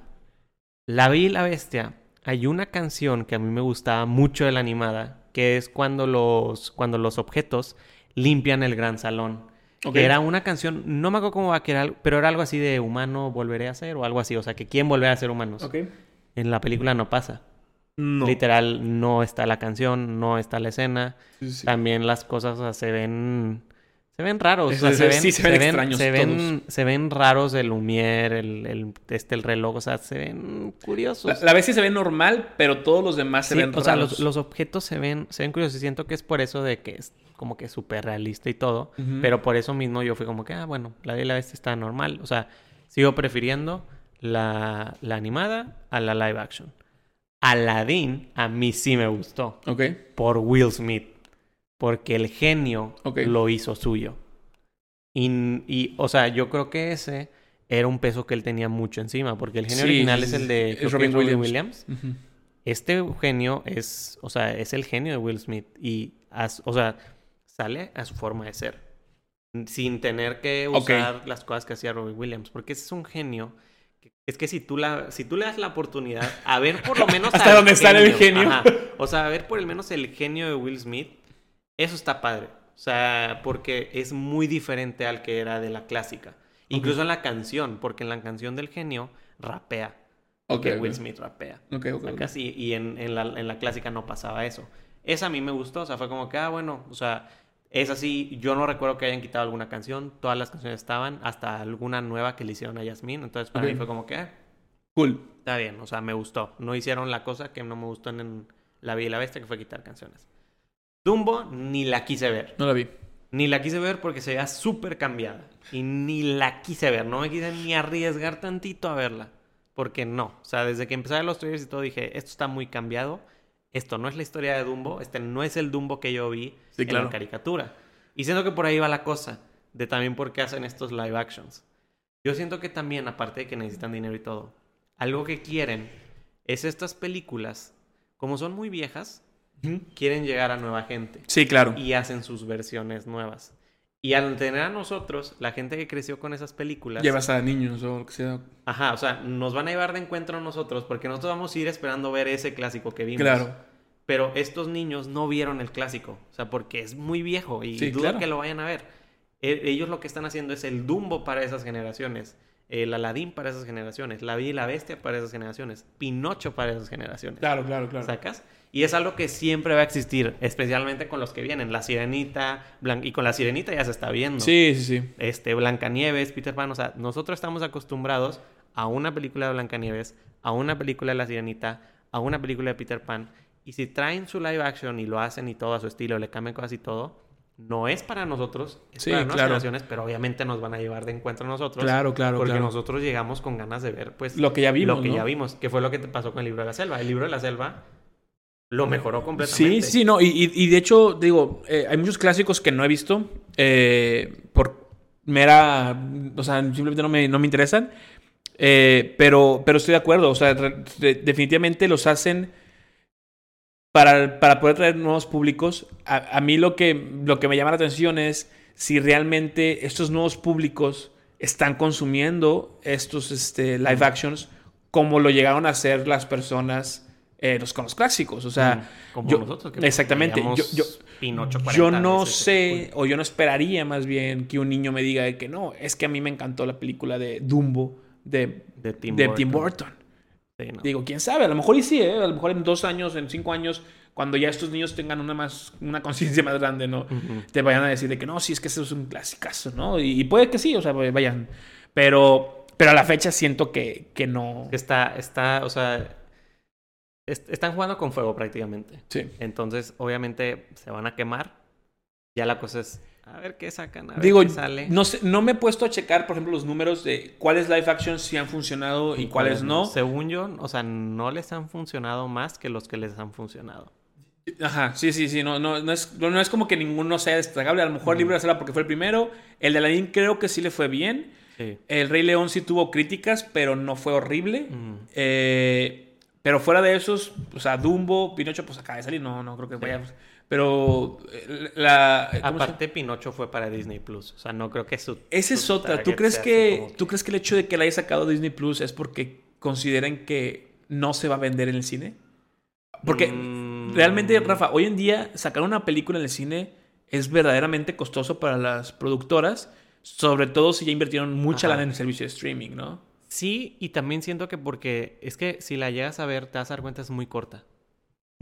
La Bella y la Bestia, hay una canción que a mí me gustaba mucho de la animada, que es cuando los, cuando los objetos limpian el gran salón. Que era una canción, no me acuerdo cómo va, que era, algo- pero era algo así de humano volveré a ser o algo así. O sea, que quién volverá a ser humanos. Ok. En la película no pasa. No. Literal, no está la canción, no está la escena. Sí, sí. También las cosas o sea, se ven. Se ven raros. o sea, se ven, sí, se ven extraños se ven, se ven raros el Lumière, el, el, este, el reloj. O sea, se ven curiosos. La, la bestia se ve normal, pero todos los demás se ven o sea, raros. los, los objetos se ven, se ven curiosos. Y siento que es por eso de que es como que súper realista y todo. Pero por eso mismo yo fui como que, ah, bueno, la y la Bestia está normal. O sea, sigo prefiriendo la, la animada a la live action. Aladdin a mí sí me gustó. Ok. Por Will Smith. Porque el genio lo hizo suyo. Y, y, o sea, yo creo que ese era un peso que él tenía mucho encima. Porque el genio Sí, original es el de es Robin Williams. Este genio es, o sea, es el genio de Will Smith. Y, as- o sea, sale a su forma de ser. Sin tener que usar las cosas que hacía Robin Williams. Porque ese es un genio. que- Es que si tú, la, si tú le das la oportunidad a ver por lo menos... Hasta donde sale el genio. Ajá. O sea, a ver por lo menos el genio de Will Smith. Eso está padre. O sea, porque es muy diferente al que era de la clásica. Incluso en la canción. Porque en la canción del genio rapea. Ok, Que. Will Smith rapea. Sí, y en, en la, en la clásica no pasaba eso. Esa a mí me gustó, o sea, fue como que, ah, bueno, o sea, es así, yo no recuerdo que hayan quitado alguna canción, todas las canciones estaban, hasta alguna nueva que le hicieron a Yasmín, entonces para mí fue como que, ah, Cool. está bien, o sea, me gustó. No hicieron la cosa que no me gustó en La Bella y la Bestia, que fue quitar canciones. Dumbo ni la quise ver. No la vi. Ni la quise ver porque se veía súper cambiada. Y ni la quise ver. No me quise ni arriesgar tantito a verla. Porque no. O sea, desde que empezaron los trailers y todo dije, esto está muy cambiado. Esto no es la historia de Dumbo. Este no es el Dumbo que yo vi Sí, en claro. la caricatura. Y siento que por ahí va la cosa. De también por qué hacen estos live actions. Yo siento que también, aparte de que necesitan dinero y todo, algo que quieren es estas películas, como son muy viejas, Quieren llegar a nueva gente Sí, claro. y hacen sus versiones nuevas. Y al tener a nosotros, la gente que creció con esas películas, Llevas a niños o lo que sea. ajá, o sea, nos van a llevar de encuentro a nosotros porque nosotros vamos a ir esperando ver ese clásico que vimos. Claro. Pero estos niños no vieron el clásico, o sea, porque es muy viejo y Sí, dudo claro. que lo vayan a ver. E- ellos lo que están haciendo es el Dumbo para esas generaciones, el Aladín para esas generaciones, La Bella y la Bestia para esas generaciones, Pinocho para esas generaciones. Claro, claro, claro. ¿Sacas? Y es algo que siempre va a existir, especialmente con los que vienen. La Sirenita, Blan- y con la Sirenita ya se está viendo. Sí, sí, sí. Este, Blancanieves, Peter Pan. O sea, nosotros estamos acostumbrados a una película de Blancanieves, a una película de la Sirenita, a una película de Peter Pan. Y si traen su live action y lo hacen y todo a su estilo, le cambian cosas y todo, no es para nosotros, es Sí, para nuevas claro. generaciones, pero obviamente nos van a llevar de encuentro a nosotros. Claro, claro, Porque claro. nosotros llegamos con ganas de ver, pues, Lo que ya vimos, lo que ¿no? ya vimos, que fue lo que te pasó con el libro de la selva. El libro de la selva lo mejoró completamente. Sí, sí, no. Y, de hecho, digo, eh, hay muchos clásicos que no he visto eh, por mera. O sea, simplemente no me, no me interesan. Eh, pero, pero estoy de acuerdo. O sea, re- definitivamente los hacen para, para poder traer nuevos públicos. A, a mí lo que, lo que me llama la atención es si realmente estos nuevos públicos están consumiendo estos este, live actions como lo llegaron a hacer las personas eh, los, con los clásicos. O sea, Mm, como yo- nosotros. que exactamente. Yo, yo, Pinocho 40 yo no sé, o yo no esperaría más bien que un niño me diga de que no, es que a mí me encantó la película de Dumbo de, de Tim de Burton. Tim Burton. Sí, no. Digo, quién sabe, a lo mejor y sí, ¿eh? a lo mejor en dos años, en cinco años, cuando ya estos niños tengan una más una conciencia más grande, ¿no? Ujú. Te vayan a decir de que no, sí, es que eso es un clasicazo, ¿no? Y, y puede que sí, o sea, vayan. Pero, pero a la fecha siento que, que no. Está, está, o sea, est- están jugando con fuego prácticamente. Sí. Entonces, obviamente, se van a quemar. Ya la cosa es, a ver qué sacan, a ver Digo, qué sale. no, sé, no me he puesto a checar, por ejemplo, los números de cuáles live actions sí han funcionado y cuáles no. Según yo, o sea, no les han funcionado más que los que les han funcionado. Ajá, sí, sí, sí. No, no, no, es, no es como que ninguno sea destacable. A lo mejor el libro de la selva porque fue el primero. El de Aladdin creo que sí le fue bien. Sí. El Rey León sí tuvo críticas, pero no fue horrible. Mm. Eh, pero fuera de esos, o sea, Dumbo, Pinocho, pues acaba de salir. No, no creo que vaya. Pero eh, la. Aparte, Pinocho fue para Disney Plus. O sea, no creo que su. Esa es otra. ¿Tú crees, que, ¿Tú crees que el hecho de que la haya sacado Disney Plus es porque consideren que no se va a vender en el cine? Porque Mm. realmente, Rafa, hoy en día sacar una película en el cine es verdaderamente costoso para las productoras, sobre todo si ya invirtieron mucha Ajá. lana en el servicio de streaming, ¿no? Sí, y también siento que porque es que si la llegas a ver, te vas a dar cuenta es muy corta.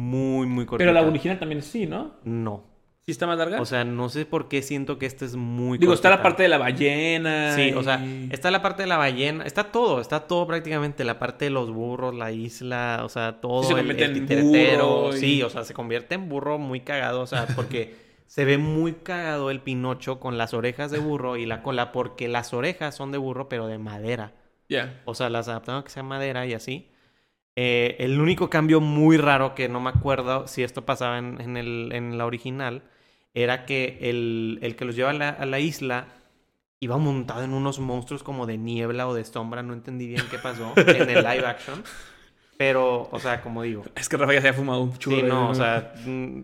Muy, muy corta. Pero la original también sí, ¿no? No. ¿Sí está más larga? O sea, no sé por qué siento que esta es muy Digo, está la cortita. parte de la ballena. Sí, o sea, está la parte de la ballena, está todo, está todo prácticamente, la parte de los burros, la isla, o sea, todo Sí, se convierte el en burro y- sí, o sea, se convierte en burro muy cagado, o sea, porque se ve muy cagado el Pinocho con las orejas de burro y la cola, porque las orejas son de burro, pero de madera. Ya. O sea, las adaptaron a que sea madera y así. Eh, el único cambio muy raro que no me acuerdo si esto pasaba en, en el, en la original era que el, el que los lleva a la, a la isla iba montado en unos monstruos como de niebla o de sombra. No entendí bien qué pasó en el live action. Pero, o sea, como digo. Es que Rafa ya se ha fumado un. Sí, de- no, o sea, mm,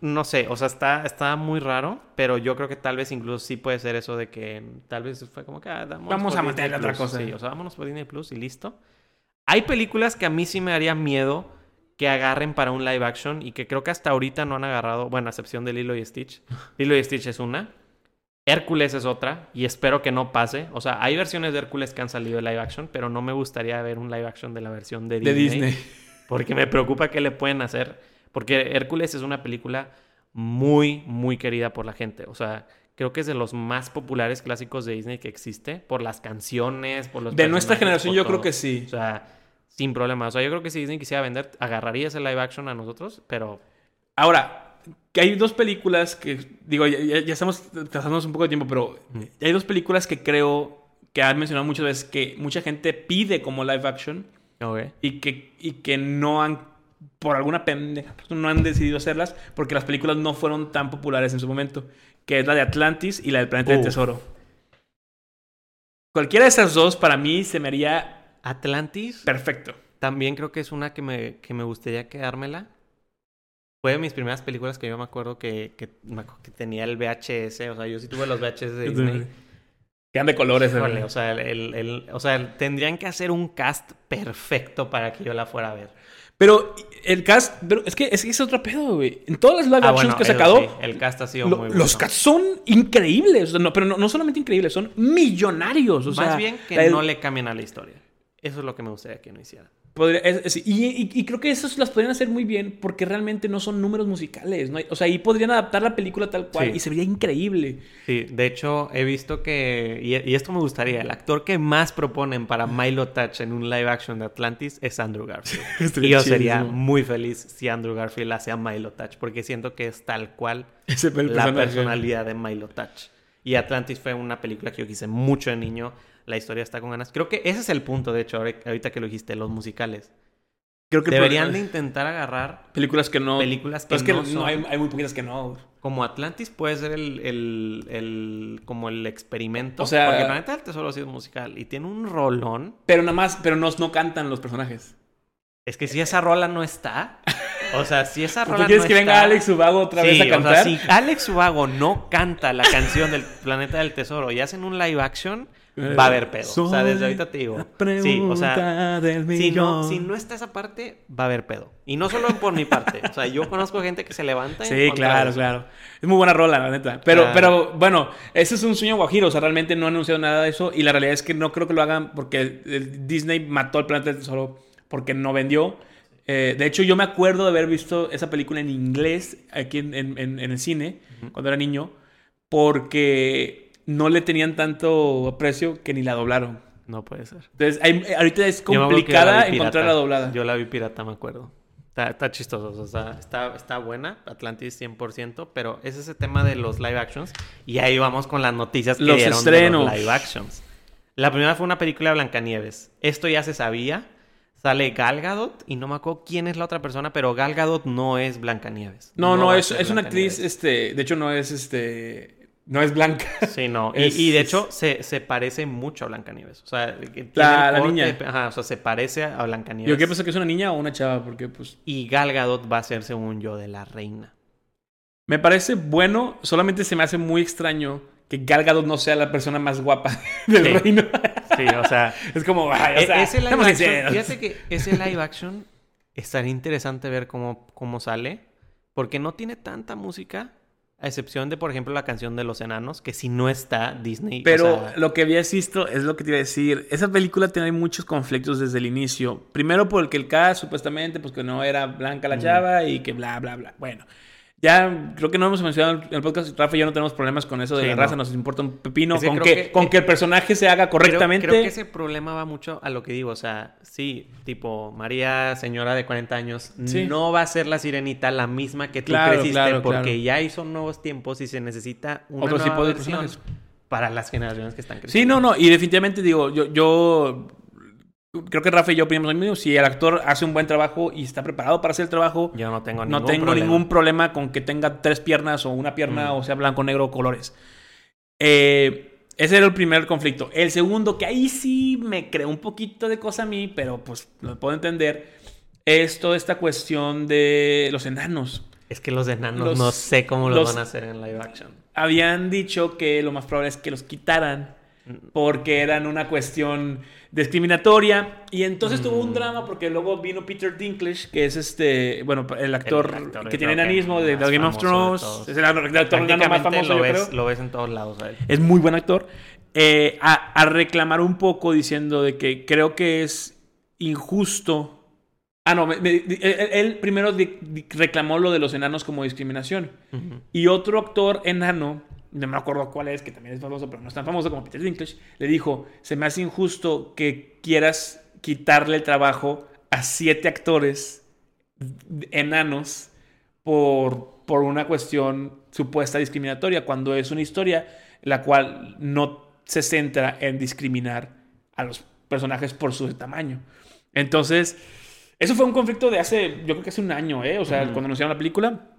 no sé, o sea, está, está muy raro, pero yo creo que tal vez incluso sí puede ser eso de que tal vez fue como que ah, Vamos a meterle otra cosa. Sí, o sea, vámonos por Disney Plus y listo. Hay películas que a mí sí me haría miedo que agarren para un live action y que creo que hasta ahorita no han agarrado, bueno, a excepción de Lilo y Stitch. Lilo y Stitch es una. Hércules es otra y espero que no pase. O sea, hay versiones de Hércules que han salido de live action, pero no me gustaría ver un live action de la versión de De Disney. Disney. Porque me preocupa qué le pueden hacer. Porque Hércules es una película muy, muy querida por la gente. O sea, creo que es de los más populares clásicos de Disney que existe. Por las canciones, por los De nuestra generación yo creo que sí. O sea, sin problema. O sea, yo creo que si Disney quisiera vender, agarraría ese live action a nosotros, pero... Ahora, que hay dos películas que, digo, ya, ya- estamos trazándonos un poco de tiempo, pero hay dos películas que creo que han mencionado muchas veces que mucha gente pide como live action Ok. y que, y que no han, por alguna pendeja, no han decidido hacerlas porque las películas no fueron tan populares en su momento, que es la de Atlantis y la del Planeta del Uf. Tesoro. Cualquiera de esas dos para mí se me haría Atlantis perfecto. también creo que es una que me, que me gustaría quedármela. Fue de mis primeras películas que yo me acuerdo que, que, me acuerdo que tenía el VHS. O sea, yo sí tuve los VHS de Disney. Quedan de colores. Híjole, o sea, el, el- el- o sea, tendrían que hacer un cast perfecto para que yo la fuera a ver. Pero el cast, pero es que es, es otro pedo, güey. En todas las live Ah, actions bueno, que eso sacado, sí, el cast ha sido lo- muy los bueno. cast son increíbles. O sea, no, pero no, no solamente increíbles, son millonarios. O Más sea, bien que la- no le cambien a la historia. Eso es lo que me gustaría que no hicieran. Podría- es- es- y, y- y creo que esas las podrían hacer muy bien porque realmente no son números musicales. ¿no? O sea, ahí podrían adaptar la película tal cual Sí. y se vería increíble. Sí, de hecho, he visto que, y, y esto me gustaría, el actor que más proponen para Milo Touch en un live action de Atlantis es Andrew Garfield. Y yo sería muy feliz si Andrew Garfield hace a Milo Touch, porque siento que es tal cual Ese la personalidad de Milo Touch. Y Atlantis fue una película que yo quise mucho de niño. La historia está con ganas. Creo que ese es el punto, de hecho, ahorita que lo dijiste, los musicales. Creo que Deberían de intentar agarrar películas que no. películas que Pero es que no no, son- hay, hay muy poquitas que no. como Atlantis puede ser el, el, el- como el experimento. O sea- porque Planeta del Tesoro sí es musical y tiene un rolón. Pero nada más, pero no, no cantan los personajes. Es que si esa rola no está, o sea, si esa ¿Tú rola quieres no que venga Alex Ubago otra Sí, vez a o sea, cantar? si Alex Ubago no canta la canción del Planeta del Tesoro y hacen un live action, va a haber pedo. O sea, desde ahorita te digo. Sí, o sea, si no, si no está esa parte, va a haber pedo. Y no solo por mi parte. O sea, yo conozco gente que se levanta. Sí, claro, claro. Es muy buena rola, la neta. Pero, Claro. pero bueno, ese es un sueño guajiro. O sea, realmente no han anunciado nada de eso. Y la realidad es que no creo que lo hagan porque el Disney mató al planeta del tesoro porque no vendió. Eh, de hecho, yo me acuerdo de haber visto esa película en inglés aquí en, en- en- en el cine cuando era niño porque no le tenían tanto aprecio que ni la doblaron. No puede ser. Entonces, hay- ahorita es la complicada vi encontrar la doblada. Yo la vi pirata, me acuerdo. Está, está chistoso, o sea, está, está buena, Atlantis 100%, pero es ese tema de los live actions. Y ahí vamos con las noticias que Los dieron estrenos. de los live actions. La primera fue una película de Blancanieves. Esto ya se sabía. Sale Gal Gadot y no me acuerdo quién es la otra persona, pero Gal Gadot no es Blancanieves. No, no, a es, es una actriz, este, de hecho no es, este, no es blanca. Sí, no. Y, Es- y de es- hecho se, se parece mucho a Blancanieves. O sea, que tiene La- la niña. Ajá, o sea, se parece a Blancanieves. Yo qué pensé que es una niña o una chava, porque pues Y Gal Gadot va a ser, según yo, de la reina. me parece bueno, solamente se me hace muy extraño que Gal Gadot no sea la persona más guapa del Sí. reino. Sí, o sea, es como, ay, o e- sea, ese live action, fíjate que ese live action estaría interesante ver cómo, cómo sale, porque no tiene tanta música, a excepción de, por ejemplo, la canción de los enanos, que si no está Disney. o Pero sea, lo que habías visto es lo que te iba a decir. Esa película tiene muchos conflictos desde el inicio. Primero porque el cast supuestamente pues que no era blanca la chava y que bla bla bla. Bueno, ya creo que no hemos mencionado en el podcast Rafa y yo no tenemos problemas con eso de Sí, la no. raza, nos importa un pepino Es que con creo que, que- con que el personaje se haga creo- correctamente. Creo, que ese problema va mucho a lo que digo. O sea, sí, tipo, María, señora de 40 años, Sí. no va a ser la sirenita la misma que tú Claro, creciste, claro, porque claro. ya hizo nuevos tiempos y se necesita una Otro nueva tipo de personajes. para las generaciones que están creciendo. Sí, no, no. Y definitivamente digo, yo, yo creo que Rafa y yo opinamos lo mismo. Si el actor hace un buen trabajo y está preparado para hacer el trabajo, Yo no tengo ningún no tengo problema. ningún problema con que tenga tres piernas o una pierna Mm. o sea blanco, negro o colores. Eh, ese era el primer conflicto. El segundo, que ahí sí me creó un poquito de cosa a mí, pero pues lo puedo entender, es toda esta cuestión de los enanos. Es que los enanos Los- no sé cómo los, los- van a hacer en live action. Habían dicho que lo más probable es que los quitaran porque eran una cuestión discriminatoria. Y entonces tuvo un Mm. drama porque luego vino Peter Dinklage que es este bueno el actor, El actor, que tiene enanismo de, Game of Thrones. es el actor el actor enano más famoso lo yo ves, creo. lo ves en todos lados es muy buen actor. Eh, a, a reclamar un poco diciendo de que creo que es injusto. Ah no me- me- él, él primero di- di- reclamó lo de los enanos como discriminación. Ujú. y otro actor enano, no me acuerdo cuál es, que también es famoso, pero no es tan famoso como Peter Dinklage, le dijo, se me hace injusto que quieras quitarle el trabajo a siete actores enanos por, por una cuestión supuesta discriminatoria, cuando es una historia la cual no se centra en discriminar a los personajes por su tamaño. Entonces, eso fue un conflicto de hace, yo creo que hace un año, ¿eh? O sea, Ujú. cuando anunciaron la película.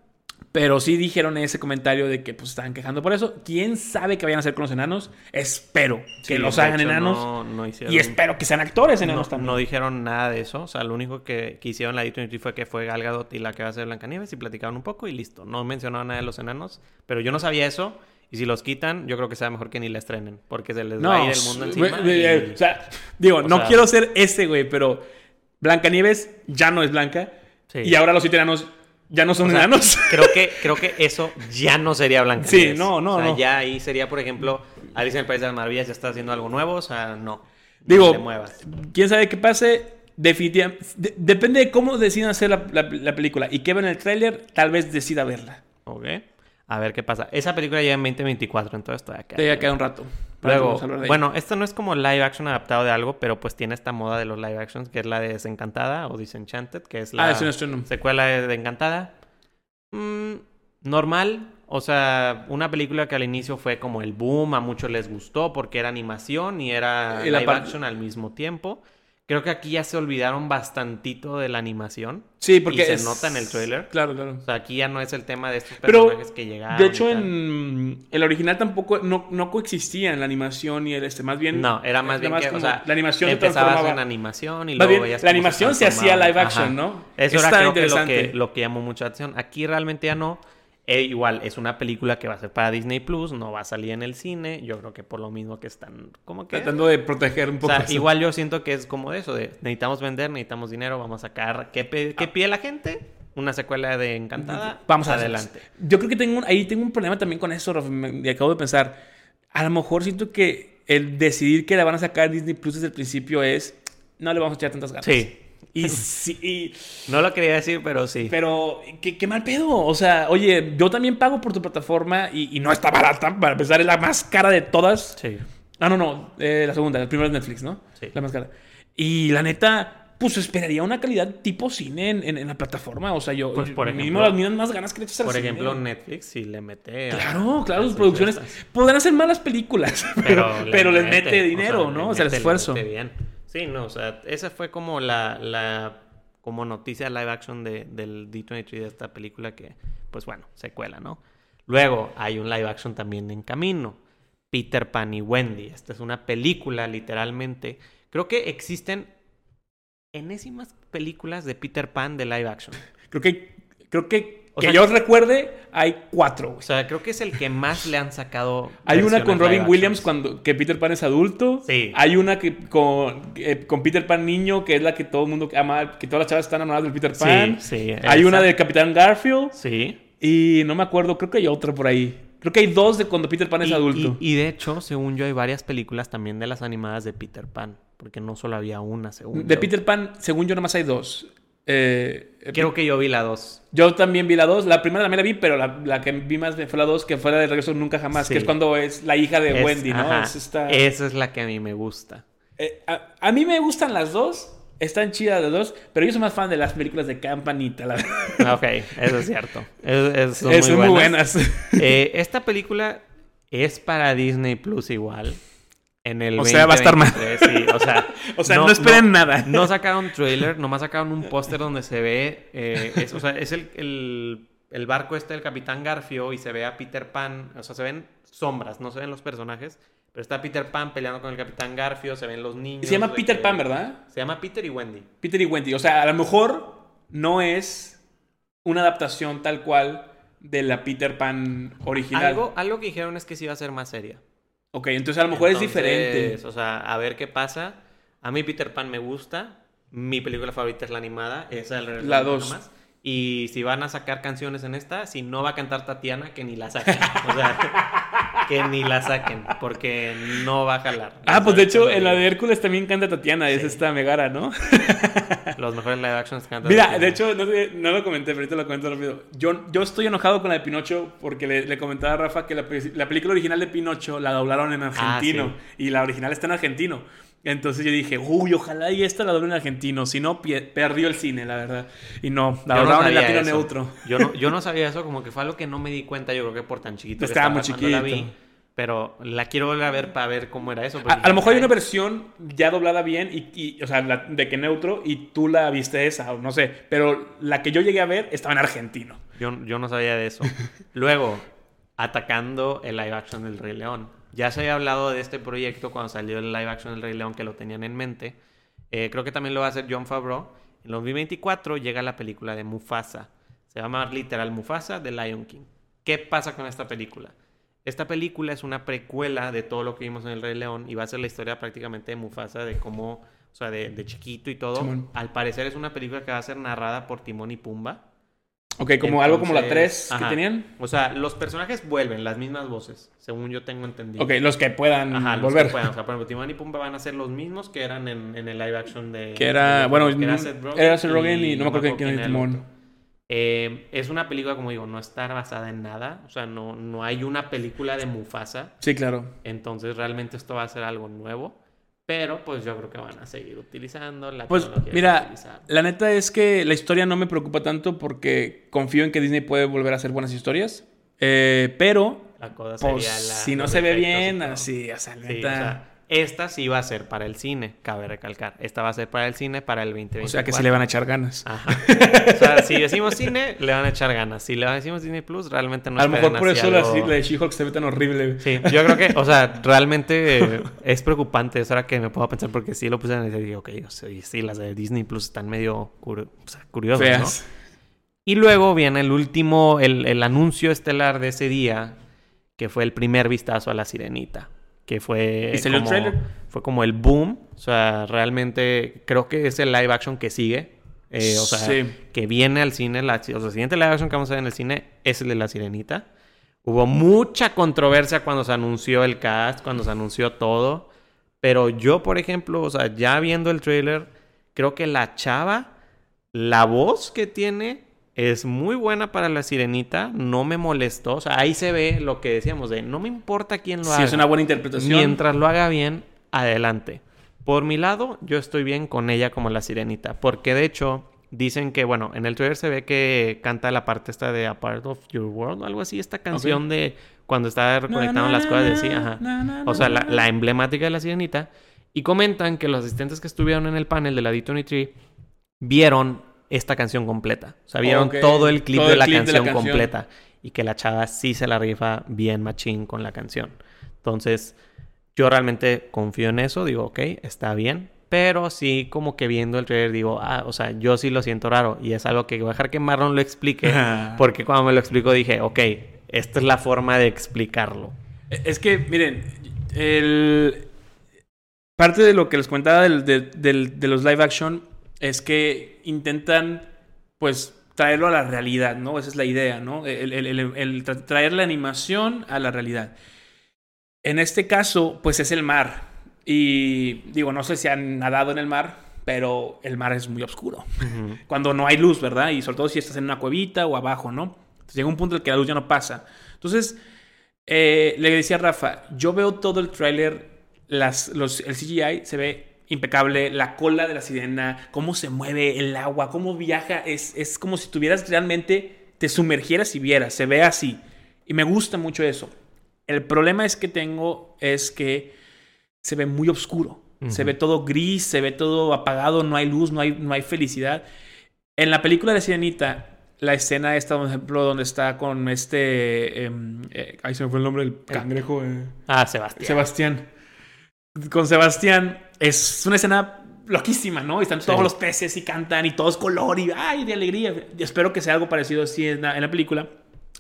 Pero sí dijeron ese comentario de que pues estaban quejando por eso. ¿Quién sabe qué vayan a hacer con los enanos? Espero que Sí, los hagan hecho, enanos. no- no hicieron- y espero que sean actores enanos no, también. no dijeron nada de eso. O sea, lo único que, que hicieron la D23 fue que fue Gal Gadot y la que va a ser Blancanieves y platicaron un poco y listo. No mencionaron nada de los enanos. Pero yo no sabía eso. Y si los quitan, yo creo que sea mejor que ni la estrenen. Porque se les va a ir el mundo encima. y- eh, O sea, digo, o no sea- quiero ser ese, güey, pero Blancanieves ya no es blanca. Sí. Y ahora los siete enanos ya no son O sea, enanos. Creo que, creo que eso ya no sería Blancanieves. Sí, no, no, O sea, no. ya ahí sería, por ejemplo, Alicia en el País de las Maravillas ya está haciendo algo nuevo. O sea, no. Digo, No te muevas. quién sabe qué pase. Definitivamente. de- depende de cómo decidan hacer la, la- la película. Y que ven el tráiler, tal vez decida verla. Ok. A ver qué pasa. Esa película ya en 2024, entonces todavía queda. Todavía queda un rato. Luego, bueno, esto no es como live action adaptado de algo, pero pues tiene esta moda de los live actions, que es la de Desencantada o Disenchanted, que es la Ah, es estreno. secuela de, de Encantada. Mm, normal, o sea, una película que al inicio fue como el boom, a muchos les gustó porque era animación y era Y la live action al mismo tiempo. Creo que aquí ya se olvidaron bastantito de la animación. Sí, porque. y se es- nota en el tráiler. Claro, claro. O sea, aquí ya no es el tema de estos Pero, personajes que llegaron. De hecho, en el original tampoco no, no coexistía en la animación y el este. Más bien. No, era más bien que, o sea, la animación se empezabas transformaba. en animación y Más luego bien, veías la animación se hacía live action, Ajá. ¿no? Eso Está era creo que lo, que lo que llamó mucha atención. Aquí realmente ya no. Eh, igual, es una película que va a ser para Disney Plus, no va a salir en el cine. Yo creo que por lo mismo que están como que... Tratando de proteger un O poco. sea, eso. igual yo siento que es como eso, de necesitamos vender, necesitamos dinero, vamos a sacar... ¿Qué, pe- qué pide la gente? Una secuela de Encantada. Vamos adelante. Yo creo que tengo un- ahí tengo un problema también con eso, Rafa. Me, acabo de pensar. A lo mejor siento que el decidir que la van a sacar Disney Plus desde el principio es. No le vamos a echar tantas ganas. Sí. Y sí. y- No lo quería decir, pero sí. pero, ¿qué, qué mal pedo. O sea, oye, yo también pago por tu plataforma y, y no está barata. Para empezar, es la más cara de todas. Sí. Ah, no, no. eh, la segunda. La primera es Netflix, ¿no? Sí. La más cara. Y la neta, pues esperaría una calidad tipo cine en, en- en la plataforma. O sea, yo. Pues, por mínimo ejemplo- las mismas más ganas que le echas al Por cine. ejemplo, Netflix sí le mete... a- Claro, claro, a sus producciones podrán hacer malas películas, pero, pero, les mete, dinero, o sea, ¿no? O sea, el esfuerzo. bien. Sí, no, o sea, esa fue como la, la como noticia live action de, del D23 de esta película que, pues bueno, secuela, ¿no? Luego hay un live action también en camino, Peter Pan y Wendy. Esta es una película, literalmente. Creo que existen enésimas películas de Peter Pan de live action. Creo que, creo que, O que sea, yo recuerde, hay cuatro. güey. O sea, creo que es el que más le han sacado. Hay una con Robin Williams cuando que Peter Pan es adulto. Sí. Hay una que con, eh, con Peter Pan niño, que es la que todo el mundo ama, que todas las chavas están enamoradas del Peter Pan. Sí, sí. Hay esa. una de Capitán Garfield. Sí. Y no me acuerdo, creo que hay otra por ahí. Creo que hay dos de cuando Peter Pan es adulto. Y, y de hecho, según yo, hay varias películas también de las animadas de Peter Pan. Porque no solo había una, según de yo. Peter Pan, según yo, nada más hay dos. Eh, Creo que yo vi la dos. Yo también vi la 2. La primera también la vi, pero la, la que vi más fue la 2, que fue la de Regreso Nunca Jamás, Sí. que es cuando es la hija de Es- Wendy, ¿no? ajá, Es esta- Esa es la que a mí me gusta. Eh, a, a mí me gustan las dos. Están chidas las dos, pero yo soy más fan de las películas de Campanita. La... Ok, eso es cierto. Es, es- son Eh, muy buenas. buenas. Eh, esta película es para Disney Plus igual. En el O sea, va a estar mal. 2023, sí, o sea, O sea, no, esperen nada. No sacaron trailer, nomás sacaron un póster donde se ve. eh, es, o sea, es el, el, el barco este del Capitán Garfio y se ve a Peter Pan. O sea, se ven sombras, no se ven los personajes. Pero está Peter Pan peleando con el Capitán Garfio, se ven los niños. Se llama Peter que- Pan, ¿verdad? Se llama Peter y Wendy. Peter y Wendy. O sea, a lo mejor no es una adaptación tal cual de la Peter Pan original. Algo, algo que dijeron es que sí iba a ser más seria. Ok, entonces a lo mejor Entonces, es diferente. O sea, a ver qué pasa. A mí Peter Pan me gusta. Mi película favorita es la animada. Esa es La nunca dos. más. Y si van a sacar canciones en esta, si no va a cantar Tatiana, que ni la saquen. O sea, que ni la saquen. Porque no va a jalar. Ah, pues de hecho, en la de. Hércules también canta Tatiana, es esta Megara, ¿no? Los mejores live actions cantan Mira, Tatiana. de hecho, no, no lo comenté, pero ahorita lo comento rápido. Yo, yo estoy enojado con la de Pinocho porque le, le comentaba a Rafa que la, pe- la película original de Pinocho la doblaron en argentino y la original está en argentino. Entonces yo dije, uy, ojalá y esta la doblen en argentino. Si no, perdió el cine, la verdad. Y no, la no doblaron en latino eso. neutro. Yo no, yo no sabía eso, como que fue algo que no me di cuenta, yo creo que por tan chiquito. que Estaba muy la chiquito. vi. pero la quiero volver a ver para ver cómo era eso. A, lo mejor hay una "Ay, versión ya doblada bien, y, y, o sea, la- de que neutro, y tú la viste esa, o no sé. Pero la que yo llegué a ver estaba en argentino. Yo, yo no sabía de eso. Luego, atacando el live action del Rey León. Ya se había hablado de este proyecto cuando salió el live action del Rey León, que lo tenían en mente. Eh, creo que también lo va a hacer John Favreau. En 2024 llega la película de Mufasa. Se llama literal Mufasa de Lion King. ¿Qué pasa con esta película? Esta película es una precuela de todo lo que vimos en el Rey León y va a ser la historia prácticamente de Mufasa, de cómo, o sea, de, de chiquito y todo. Simón. Al parecer es una película que va a ser narrada por Timón y Pumba. Ok, como algo como la 3 Entonces, que tenían. O sea, los personajes vuelven, las mismas voces, según yo tengo entendido. Ok, los que puedan Ajá, los volver. que puedan. O sea, por ejemplo, Timón y Pumba van a ser los mismos que eran en, en el live action de... Que era, de- bueno, que era Seth Rogen, era Seth Rogen y no me acuerdo quién era timón. Eh, es una película, como digo, no está basada en nada. O sea, no, no hay una película de Mufasa. Sí, claro. Entonces, realmente esto va a ser algo nuevo. Pero, pues, yo creo que van a seguir utilizando la Pues tecnología mira, la neta es que la historia no me preocupa tanto porque confío en que Disney puede volver a hacer buenas historias. Eh, pero, La cosa pues, sería la- si no se ve bien, así, o sea, Sí, neta. o sea, esta sí va a ser para el cine, cabe recalcar. Esta va a ser para el cine para el 2024. o sea, que sí le van a echar ganas. Ajá. O sea, si decimos cine, le van a echar ganas. Si le decimos Disney Plus, realmente no a lo mejor por eso la, algo- la de She-Hulk se ve tan horrible. Sí, yo creo que, o sea, realmente es preocupante. Es ahora que me puedo pensar porque sí lo puse en el y ok, o sea, sí, las de Disney Plus están medio curi- o sea, curiosas, ¿no? Y luego viene el último, el, el anuncio estelar de ese día, que fue el primer vistazo a la sirenita. Que fue. ¿Y salió el como, tráiler? Fue como el boom. O sea, realmente creo que es el live action que sigue. Eh, o sea, Sí. que viene al cine. La, o sea, el siguiente live action que vamos a ver en el cine es el de la sirenita. Hubo mucha controversia cuando se anunció el cast, cuando se anunció todo. Pero yo, por ejemplo, o sea, ya viendo el trailer, creo que la chava, la voz que tiene es muy buena para la sirenita. No me molestó. O sea, ahí se ve lo que decíamos de no me importa quién lo Sí, haga. es una buena interpretación. Mientras lo haga bien, adelante. Por mi lado, yo estoy bien con ella como la sirenita. Porque de hecho, dicen que, bueno, en el trailer se ve que canta la parte esta de A Part of Your World o algo así. Esta canción de cuando está reconectando las cosas de sí. Ajá. O sea, la, la emblemática de la sirenita. Y comentan que los asistentes que estuvieron en el panel de la D23 vieron esta canción completa. O sea, vieron todo el clip, todo de, el la clip de la canción completa. Y que la chava sí se la rifa bien machín con la canción. Entonces, yo realmente confío en eso. Digo, ok, está bien. Pero sí, como que viendo el trailer, digo, ah, o sea, yo sí lo siento raro. Y es algo que voy a dejar que Marlon lo explique. porque cuando me lo explicó dije, ok, esta es la forma de explicarlo. Es que, miren, el... parte de lo que les comentaba del- del- del- de los live action es que intentan, pues, traerlo a la realidad, ¿no? Esa es la idea, ¿no? El, el- el- el tra- traer la animación a la realidad. En este caso, pues es el mar. Y digo, no sé si han nadado en el mar, pero el mar es muy oscuro. Cuando no hay luz, ¿verdad? Y sobre todo si estás en una cuevita o abajo, ¿no? Entonces llega un punto en el que la luz ya no pasa. Entonces, eh, le decía a Rafa, yo veo todo el tráiler, los, el CGI se ve impecable, la cola de la sirena, cómo se mueve el agua, cómo viaja, es, es como si tuvieras realmente, te sumergieras y vieras, se ve así. Y me gusta mucho eso. El problema es que tengo es que se ve muy oscuro. Se ve todo gris, se ve todo apagado, no hay luz, no hay, no hay felicidad. En la película de Sirenita, la escena esta, por ejemplo, donde está con este... em, eh, ahí se me fue el nombre del cangrejo. eh. Ah, Sebastián. Sebastián. Con Sebastián es una escena loquísima, ¿no? Y están todos Sí. los peces y cantan y todo es color y ¡ay! de alegría. Y espero que sea algo parecido así en la, en la película.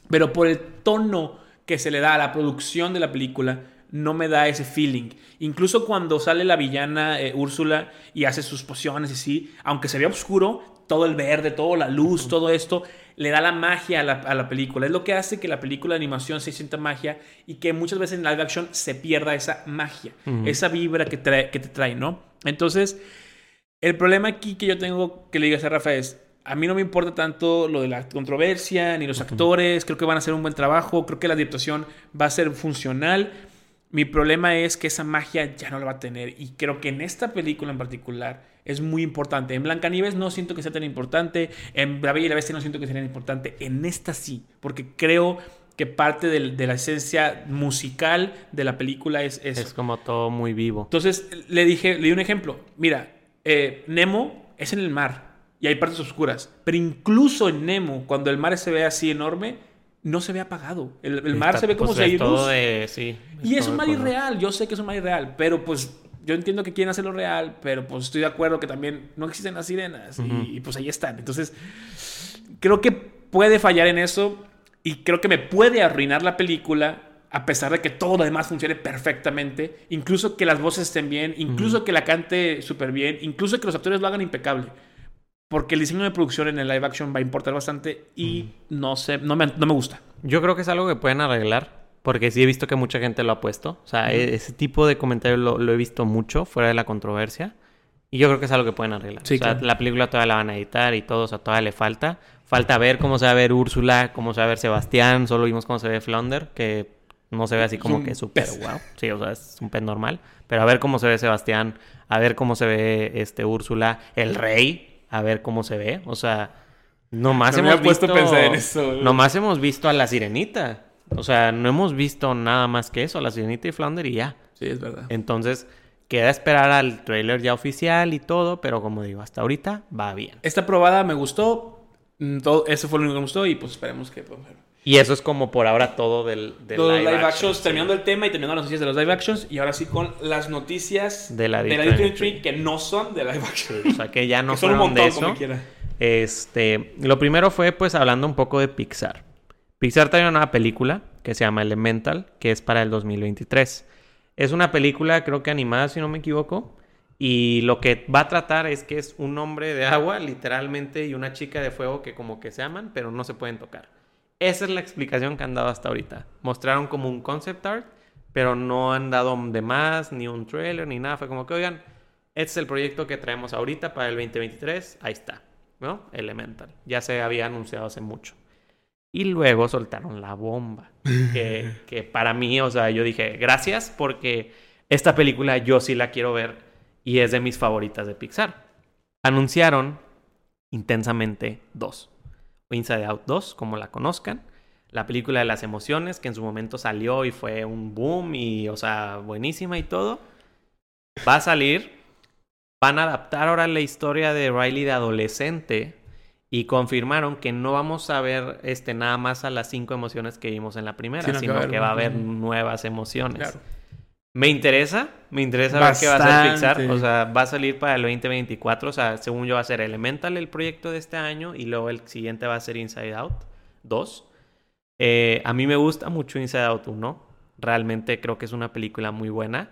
Pero por el tono que se le da a la producción de la película, no me da ese feeling. Incluso cuando sale la villana eh, Úrsula y hace sus pociones y así, aunque se vea oscuro, todo el verde, toda la luz, todo esto, le da la magia a la, a la película. Es lo que hace que la película de animación se sienta magia y que muchas veces en live action se pierda esa magia, esa vibra que, trae- que te trae, ¿no? Entonces, el problema aquí que yo tengo que le digas a Rafa es, a mí no me importa tanto lo de la controversia ni los actores, creo que van a hacer un buen trabajo, creo que la adaptación va a ser funcional. Mi problema es que esa magia ya no la va a tener y creo que en esta película en particular es muy importante. En Blancanieves no siento que sea tan importante, en La Bella y la Bestia no siento que sea tan importante, en esta sí, porque creo que parte de la esencia musical de la película es eso. Es como todo muy vivo. Entonces le dije, le di un ejemplo. Mira, eh, Nemo es en el mar y hay partes oscuras. Pero incluso en Nemo, cuando el mar se ve así enorme, no se ve apagado. El, el mar Está- se ve como pues, si hay todo luz. de- sí, Y es un mar irreal. Yo sé que es un mar irreal, pero pues yo entiendo que quieren hacerlo real, pero pues estoy de acuerdo que también no existen las sirenas y, y, pues ahí están. Entonces, creo que puede fallar en eso y creo que me puede arruinar la película a pesar de que todo lo demás funcione perfectamente, incluso que las voces estén bien, incluso que la cante súper bien, incluso que los actores lo hagan impecable. Porque el diseño de producción en el live action va a importar bastante y no sé, no me, no me gusta. Yo creo que es algo que pueden arreglar. Porque sí he visto que mucha gente lo ha puesto. O sea, e- ese tipo de comentarios lo, lo he visto mucho fuera de la controversia. Y yo creo que es algo que pueden arreglar. Sí, o sea, claro. la película todavía la van a editar y todo. O sea, todavía le falta. Falta ver cómo se va a ver Úrsula, cómo se va a ver Sebastián. Solo vimos cómo se ve Flounder, que no se ve así como que súper wow. Sí, o sea, es un pez normal. Pero a ver cómo se ve Sebastián, a ver cómo se ve este Úrsula, el rey, a ver cómo se ve. O sea, nomás No me hemos había puesto a visto. pensar en eso, güey. Nomás hemos visto a la sirenita. O sea, no hemos visto nada más que eso, a la sirenita y Flounder y ya. Sí, es verdad. Entonces, queda esperar al trailer ya oficial y todo, pero como digo, hasta ahorita va bien. Esta probada me gustó. Mm, Todo, eso fue lo único que me gustó y pues esperemos que... pues, Y eso es como por ahora todo del, del los live, action, actions, sí. terminando el tema y terminando las noticias de los live actions. Y ahora sí con las noticias De la de la que no son de live action. Sí, o sea, que ya no que son un de montón, como eso. quiera. Este, lo primero fue pues hablando un poco de Pixar. Pixar trae una nueva película que se llama Elemental, que es para el 2023. Es una película, creo que animada, si no me equivoco. Y lo que va a tratar es que es un hombre de agua, literalmente, y una chica de fuego que como que se aman, pero no se pueden tocar. Esa es la explicación que han dado hasta ahorita. Mostraron como un concept art, pero no han dado de más, ni un trailer, ni nada. Fue como que, oigan, este es el proyecto que traemos ahorita para el 2023. Ahí está, ¿no? Elemental. Ya se había anunciado hace mucho. Y luego soltaron la bomba. Que, que para mí, o sea, yo dije, gracias porque esta película yo sí la quiero ver y es de mis favoritas de Pixar. Anunciaron Intensamente 2. O Inside Out 2, como la conozcan. La película de las emociones que en su momento salió y fue un boom y, o sea, buenísima y todo. Va a salir. Van a adaptar ahora la historia de Riley de adolescente y confirmaron que no vamos a ver este nada más a las cinco emociones que vimos en la primera, Sino que sino va a haber que va a haber nuevas emociones. Claro. Me interesa, me interesa ver qué va a hacer Pixar. Bastante. O sea, va a salir para el 2024. O sea, según yo va a ser Elemental el proyecto de este año y luego el siguiente va a ser Inside Out 2. Eh, a mí me gusta mucho Inside Out 1. Realmente creo que es una película muy buena.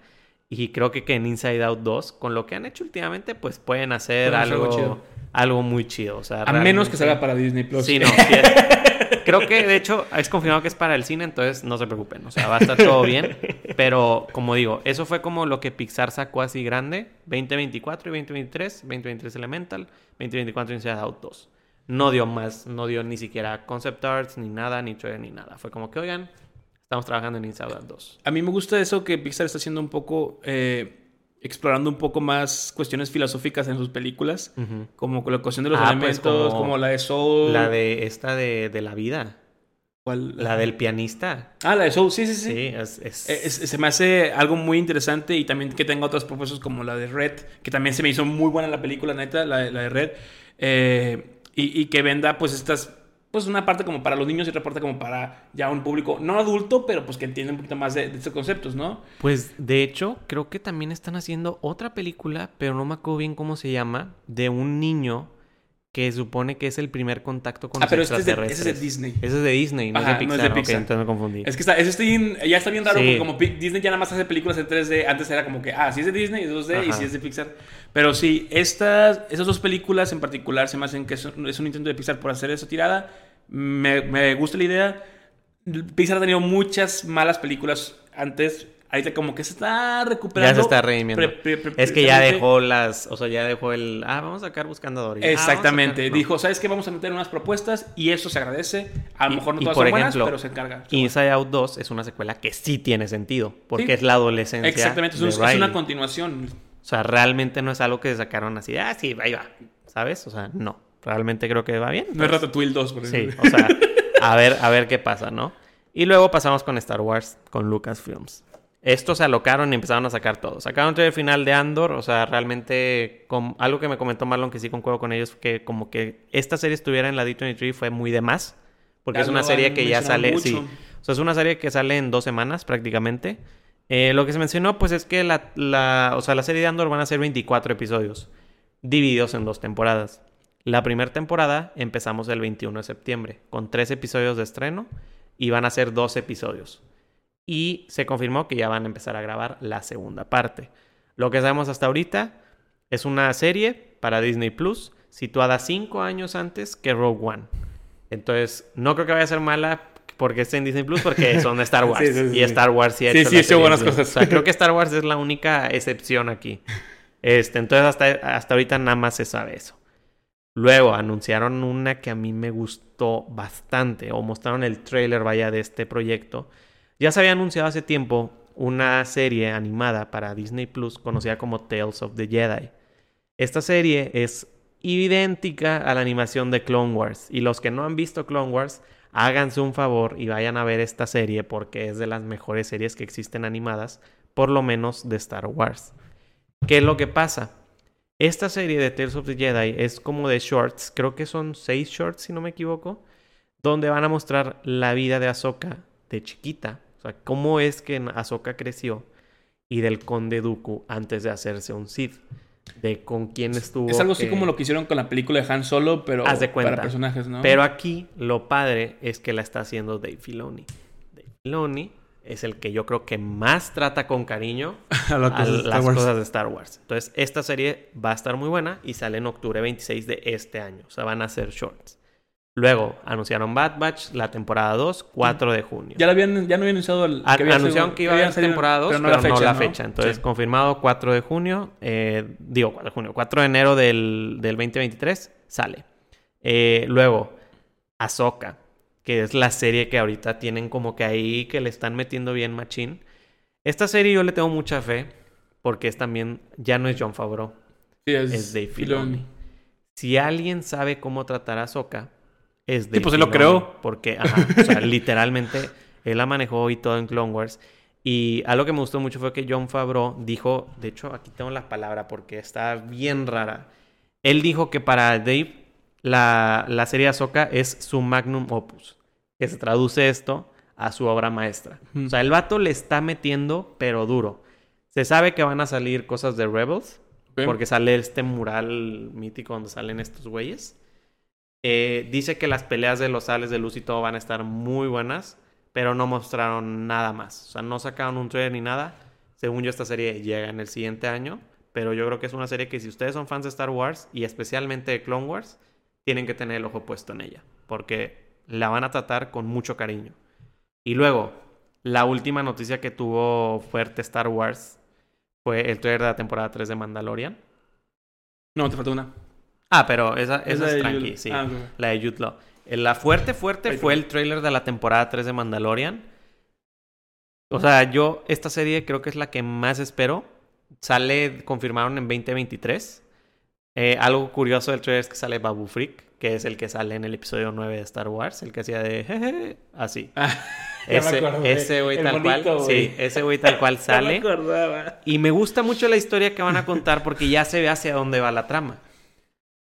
Y creo que, que en Inside Out 2, con lo que han hecho últimamente, pues pueden hacer algo algo, chido. algo muy chido. O sea, A menos que salga para Disney Plus. Sí, no. sí es- Creo que de hecho es confirmado que es para el cine, entonces no se preocupen. O sea, va a estar todo bien. Pero como digo, eso fue como lo que Pixar sacó así grande: 2024 y 2023. 2023 Elemental, 2024 Inside Out 2. No dio más, no dio ni siquiera concept arts, ni nada, ni trailer, ni nada. Fue como que, oigan, estamos trabajando en Inside Out 2. A mí me gusta eso que Pixar está haciendo un poco, eh, explorando un poco más cuestiones filosóficas en sus películas, Ujú. como la cuestión de los Ah, pues, elementos, como como, la de Soul. La de esta de, de la vida. ¿Cuál? La del pianista. Ah, la de Soul, sí, sí, sí. Sí, es, es- Eh, es- se me hace algo muy interesante y también que tenga otras propuestas como la de Red, que también se me hizo muy buena la película, neta, la, de- la de Red. Eh, y, y que venda pues estas, pues una parte como para los niños y otra parte como para ya un público no adulto, pero pues que entiende un poquito más de, de estos conceptos, ¿no? Pues de hecho, creo que también están haciendo otra película, pero no me acuerdo bien cómo se llama, de un niño que supone que es el primer contacto con Ah, los pero este es de, ese extraterrestres. es de Disney. Ese es de Disney, no Ajá, es de no es Pixar. de Pixar. entonces me confundí. Es que está, ese está bien- ya está bien raro Sí. porque como Disney ya nada más hace películas en 3D, antes era como que, ah, si es de Disney, es 2D y Ajá. si es de Pixar. Pero sí, estas, esas dos películas en particular se me hacen que es un, es un intento de Pixar por hacer esa tirada. Me, me gusta la idea. Pixar ha tenido muchas malas películas antes. Ahorita como que se está recuperando. Ya se está redimiendo. Pre- pre- pre- Es que ya dejó las, o sea, ya dejó el, ah, vamos a sacar Buscando. Ah, Exactamente. sacar- no. Dijo, ¿sabes qué? Vamos a meter unas propuestas y eso se agradece. A lo Y- mejor no y todas por son buenas, ejemplo, pero se encarga. Inside Out 2 es una secuela que sí tiene sentido, porque Sí. es la adolescencia Exactamente, es, un- una continuación. O sea, realmente no es algo que sacaron así, ah, sí, ahí va, ¿sabes? O sea, no. Realmente creo que va bien. No es pues, Ratatouille 2, por Sí, ejemplo. o sea, a ver, a ver qué pasa, ¿no? Y luego pasamos con Star Wars, con Lucasfilms. Estos se alocaron y empezaron a sacar todo. Sacaron el final de Andor, o sea, realmente con, algo que me comentó Marlon que sí concuerdo con ellos, que como que esta serie estuviera en la D23 fue muy de más, porque Ya es una serie que ya sale, mucho. sí. O sea, es una serie que sale en dos semanas prácticamente. Eh, lo que se mencionó, pues es que la, la, o sea, la serie de Andor van a ser 24 episodios, divididos en dos temporadas. La primera temporada empezamos el 21 de septiembre, con tres episodios de estreno, y van a ser dos episodios. Y se confirmó que ya van a empezar a grabar la segunda parte. Lo que sabemos hasta ahorita es una serie para Disney Plus, situada cinco años antes que Rogue One. Entonces, no creo que vaya a ser mala porque esté en Disney Plus, porque son de Star Wars. Sí, sí, sí. Y Star Wars sí ha hecho buenas Plus. cosas. O sea, creo que Star Wars es la única excepción aquí. Este, entonces, hasta, hasta ahorita nada más se sabe eso. Luego anunciaron una que a mí me gustó bastante, o mostraron el trailer, vaya, de este proyecto. Ya se había anunciado hace tiempo una serie animada para Disney Plus conocida como Tales of the Jedi. Esta serie es idéntica a la animación de Clone Wars. Y los que no han visto Clone Wars, háganse un favor y vayan a ver esta serie porque es de las mejores series que existen animadas, por lo menos de Star Wars. ¿Qué es lo que pasa? Esta serie de Tales of the Jedi es como de shorts, creo que son seis shorts si no me equivoco, donde van a mostrar la vida de Ahsoka de chiquita, o sea, cómo es que Ahsoka creció y del conde Dooku antes de hacerse un Sith, de con quién estuvo. Es algo así que- como lo que hicieron con la película de Han Solo, pero Haz de cuenta. para personajes, ¿no? Pero aquí lo padre es que la está haciendo Dave Filoni. Dave Filoni es el que yo creo que más trata con cariño a las a cosas de Star las Wars. cosas de Star Wars. Entonces, esta serie va a estar muy buena y sale en octubre 26 de este año. O sea, van a ser shorts. Luego, anunciaron Bad Batch, la temporada 2, 4 de junio. Ya, lo habían, ya no habían anunciado el, A- que había anunciaron sido- que iba a haber temporada 2, pero no la fecha. Entonces, Sí. confirmado 4 de junio, eh, digo 4 de junio, 4 de enero del, del 2023, sale. Eh, luego, Ahsoka, que es la serie que ahorita tienen como que ahí que le están metiendo bien machín. Esta serie yo le tengo mucha fe porque es también, ya no es John Favreau, Sí, es, es Dave Filoni. Filoni. Si alguien sabe cómo tratar a Ahsoka, es Dave pues él lo creó. Porque, ajá, o sea, literalmente, él la manejó y todo en Clone Wars. Y algo que me gustó mucho fue que John Favreau dijo, de hecho, aquí tengo la palabra porque está bien rara. Él dijo que para Dave, la, la serie Ahsoka es su magnum opus. Que se traduce esto a su obra maestra. Ujú. O sea, el vato le está metiendo, pero duro. Se sabe que van a salir cosas de Rebels. Porque sale este mural mítico donde salen estos güeyes. Eh, dice que las peleas de los sales de luz y todo van a estar muy buenas, pero no mostraron nada más. O sea, no sacaron un trailer ni nada. Según yo, esta serie llega en el siguiente año, pero yo creo que es una serie que si ustedes son fans de Star Wars y especialmente de Clone Wars, tienen que tener el ojo puesto en ella, porque la van a tratar con mucho cariño. Y luego, la última noticia que tuvo fuerte Star Wars fue el trailer de la temporada 3 de Mandalorian. No, te falta una. Ah, pero esa, esa la es tranqui, Yul- sí. Ah. La de Jude Law. Eh, La fuerte, fuerte fue el trailer de la temporada 3 de Mandalorian. O sea, yo esta serie creo que es la que más espero. Sale, confirmaron en 2023. Eh, algo curioso del trailer es que sale Babu Freak, que es el que sale en el episodio 9 de Star Wars, el que hacía de jeje, así. Ah, me ese, ese güey tal bonito, cual, sí, ese güey tal cual me sale. acordaba. Y me gusta mucho la historia que van a contar porque ya se ve hacia dónde va la trama.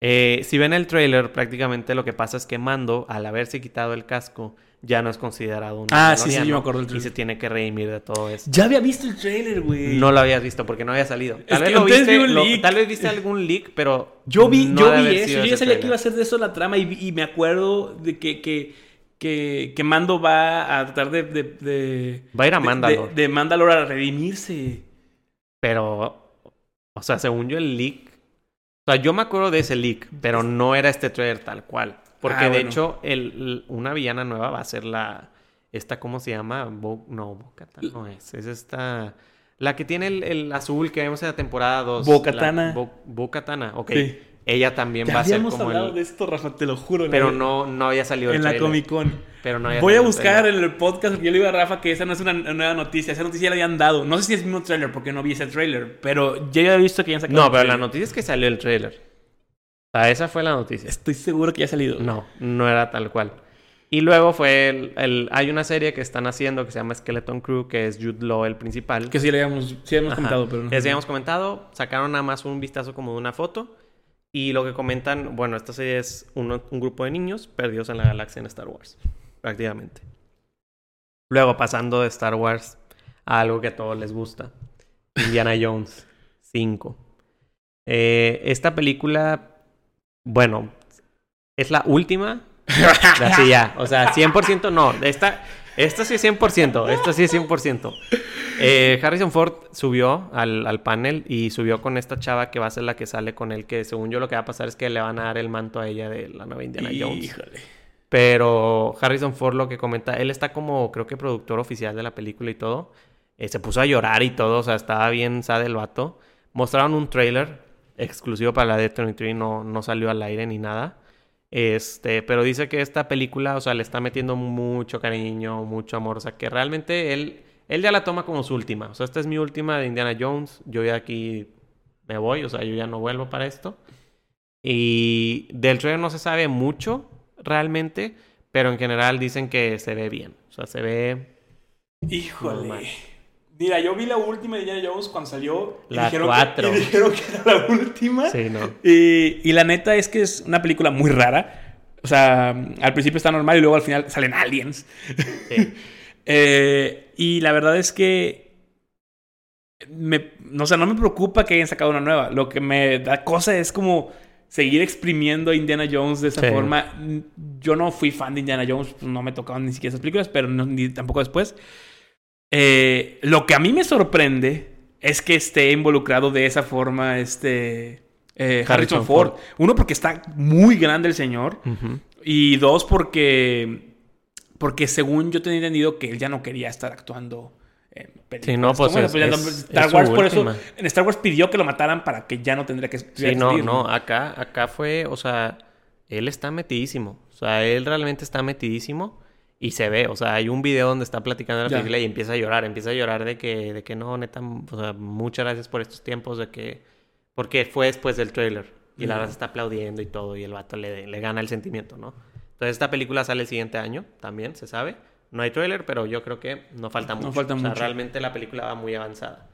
Eh, si ven el trailer, prácticamente lo que pasa es que Mando, al haberse quitado el casco, ya no es considerado un Ah, sí, sí, yo me acuerdo del Y trailer. se tiene que redimir de todo eso. Ya había visto el trailer, güey. No lo habías visto porque no había salido. Tal vez lo viste, vi lo- tal vez viste algún leak, pero Yo vi, no yo vi eso. Yo ya sabía que iba a ser de eso la trama y, y me acuerdo de que, que, que, que Mando va a tratar de... de, de Va a ir a Mandalore. De, de Mandalore a redimirse. Pero, o sea, según yo el leak, o sea, yo me acuerdo de ese leak, pero no era este trailer tal cual. Porque Ah, de bueno. hecho, el, el- una villana nueva va a ser la, esta, ¿cómo se llama? Bo- no, Bo-Katan no es, es esta, la que tiene el, el azul que vemos en la temporada 2. Bo-Katana. Bo- Bo-Katana, ok. Sí. Ella también Ya va a ser habíamos como hablado el... de esto, Rafa, te lo juro. Pero no, no había salido el En la. Comic Con. Pero no había Voy a buscar en el podcast porque yo le digo a Rafa que esa no es una nueva noticia. Esa noticia la habían dado. No sé si es el mismo trailer porque no vi ese trailer. Pero ya había visto que ya han sacado No, el pero la noticia es que salió el trailer. O sea, esa fue la noticia. Estoy seguro que ya ha salido. No, no era tal cual. Y luego fue el, el- hay una serie que están haciendo que se llama Skeleton Crew, que es Jude Law el principal. Que sí le habíamos, sí habíamos comentado, pero no. Les habíamos comentado, sacaron nada más un vistazo como de una foto. Y lo que comentan, bueno, esta serie es un, un grupo de niños perdidos en la galaxia en Star Wars, prácticamente. Luego pasando de Star Wars a algo que a todos les gusta. Indiana Jones 5. Eh, esta película, bueno, es la última. Así ya, o sea, 100% no. Esta, esta sí es 100%, esta sí es 100%. Eh, Harrison Ford subió al, al panel y subió con esta chava que va a ser la que sale con él, que según yo lo que va a pasar es que le van a dar el manto a ella de la nueva Indiana Jones. Híjole. Pero Harrison Ford lo que comenta, él está como, creo que productor oficial de la película y todo. Eh, se puso a llorar y todo, o sea, estaba bien sad el vato. Mostraron un trailer exclusivo para la D23, no, no salió al aire ni nada. Este, pero dice que esta película, o sea, le está metiendo mucho cariño, mucho amor. O sea, que realmente él, él ya la toma como su última. O sea, esta es mi última de Indiana Jones. Yo ya aquí me voy, o sea, yo ya no vuelvo para esto. Y del trailer no se sabe mucho realmente, pero en general dicen que se ve bien. O sea, se ve Híjole. Normal. Mira, yo vi la última de Indiana Jones cuando salió. y La dijeron cuatro. Que, y dijeron que era la última. Sí, no. Y, y la neta es que es una película muy rara. O sea, al principio está normal y luego al final salen aliens. Sí. Eh, y la verdad es que. Me, no, sé, no me preocupa que hayan sacado una nueva. Lo que me da cosa es como seguir exprimiendo a Indiana Jones de esa Sí. forma. Yo no fui fan de Indiana Jones, pues, no me tocaban ni siquiera esas películas, pero no- ni tampoco después. Eh, lo que a mí me sorprende es que esté involucrado de esa forma este eh, Harrison, Harrison Ford. Ford. Uno, porque está muy grande el señor. Y dos, porque. Porque según yo tenía entendido que él ya no quería estar actuando en películas. Sí, no, pues es- esa, es- Star es Wars, por última. eso. En Star Wars pidió que lo mataran para que ya no tendría que. Sí, no, no, acá, acá fue, o sea, él está metidísimo. O sea, él realmente está metidísimo y se ve. O sea, hay un video donde está platicando la Ya. película y empieza a llorar, empieza a llorar de que, de que no, neta, o sea, muchas gracias por estos tiempos, de que, porque fue después del trailer y la raza está aplaudiendo y todo y el vato le, le gana el sentimiento, ¿no? Entonces esta película sale el siguiente año, también se sabe. No hay trailer, pero yo creo que no falta No mucho. falta o sea, mucho. realmente la película va muy avanzada.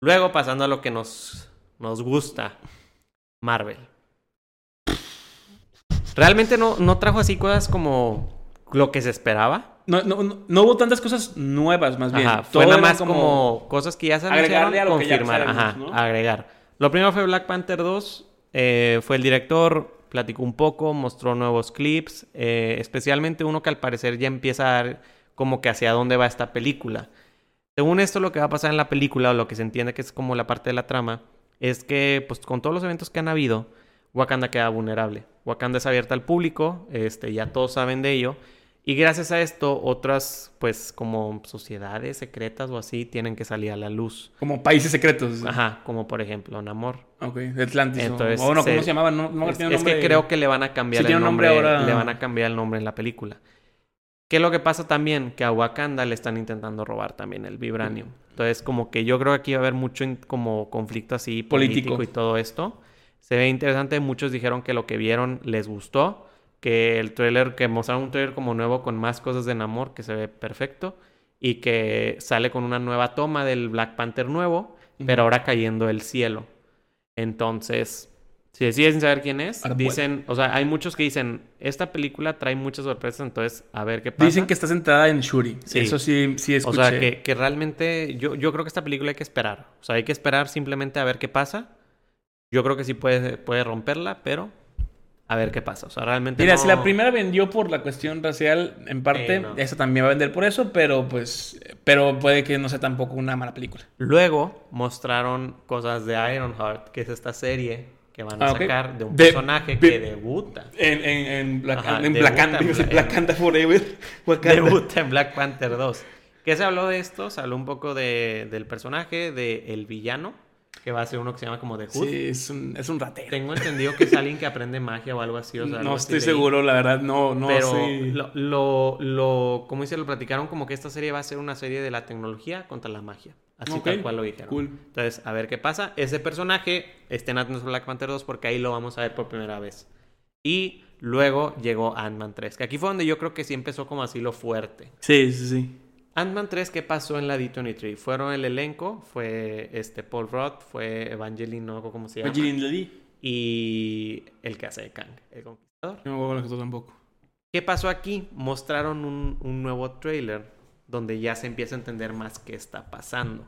Luego, pasando a lo que nos, nos gusta, Marvel. Realmente no, no trajo así cosas como lo que se esperaba. No, no, no, no hubo tantas cosas nuevas, más bien. Ajá, fue Todo nada más como... cosas que ya se Agregarle a lo que ya confirmar, sabemos, ajá, ¿no? agregar. Lo primero fue Black Panther 2, eh, fue el director, platicó un poco, mostró nuevos clips, eh, especialmente uno que al parecer ya empieza a dar como que hacia dónde va esta película. Según esto, lo que va a pasar en la película, o lo que se entiende que es como la parte de la trama, es que, pues, con todos los eventos que han habido, Wakanda queda vulnerable. Wakanda es abierta al público, este, ya todos saben de ello. Y gracias a esto, otras, pues, como sociedades secretas o así, tienen que salir a la luz. Como países secretos. Ajá, como por ejemplo Namor. Ok, Atlantis. Entonces, o no, ¿cómo se- se llamaba? No, no es, tiene es que creo que le van a cambiar Sí, el nombre, nombre ahora. le van a cambiar el nombre en la película. ¿Qué es lo que pasa también? Que a Wakanda le están intentando robar también el vibranium. Entonces, como que yo creo que aquí va a haber mucho como conflicto así político. Político. y todo esto. Se ve interesante. Muchos dijeron que lo que vieron les gustó. Que el trailer, que mostraron un trailer como nuevo con más cosas de Namor que se ve perfecto y que sale con una nueva toma del Black Panther nuevo, pero ahora cayendo el cielo. Entonces, si deciden sin saber quién es, dicen, o sea, hay muchos que dicen, esta película trae muchas sorpresas, entonces a ver qué pasa. Dicen que está centrada en Shuri. Sí. Eso sí, sí O escuché. sea, que, que realmente yo, yo creo que esta película hay que esperar. O sea, hay que esperar simplemente a ver qué pasa. Yo creo que sí puede, puede romperla, pero a ver qué pasa. O sea, realmente Mira, no- si la primera vendió por la cuestión racial, en parte, Eh, no. esa también va a vender por eso, pero pues, pero puede que no sea tampoco una mala película. Luego mostraron cosas de Ironheart, que es esta serie que van a Ah, sacar de un De- personaje de- que debuta. En, en, en Black, Ajá, en Black en Black Panther Forever. Debuta en Black Panther 2. ¿Qué se habló de esto? Se habló un poco de, del personaje, del villano, que va a ser uno que se llama como The Hood. Sí, es un, es un ratero. Tengo entendido que es alguien que aprende magia o algo así. O sea, algo no estoy seguro, la verdad, no, no Pero sé. lo, lo, lo, como dice, lo platicaron como que esta serie va a ser una serie de la tecnología contra la magia. Así tal cual lo dijeron. cool. Entonces, a ver qué pasa. Ese personaje está en Black Panther 2 porque ahí lo vamos a ver por primera vez. Y luego llegó Ant-Man 3, que aquí fue donde yo creo que sí empezó como así lo fuerte. Sí, sí, sí. Ant-Man 3, ¿qué pasó en la D23? Fueron el elenco, fue este Paul Roth, fue Evangeline, no cómo se llama, Angelina Jolie. y el que hace de Kang, el conquistador. No me acuerdo que tú tampoco. ¿Qué pasó aquí? Mostraron un, un nuevo trailer donde ya se empieza a entender más qué está pasando.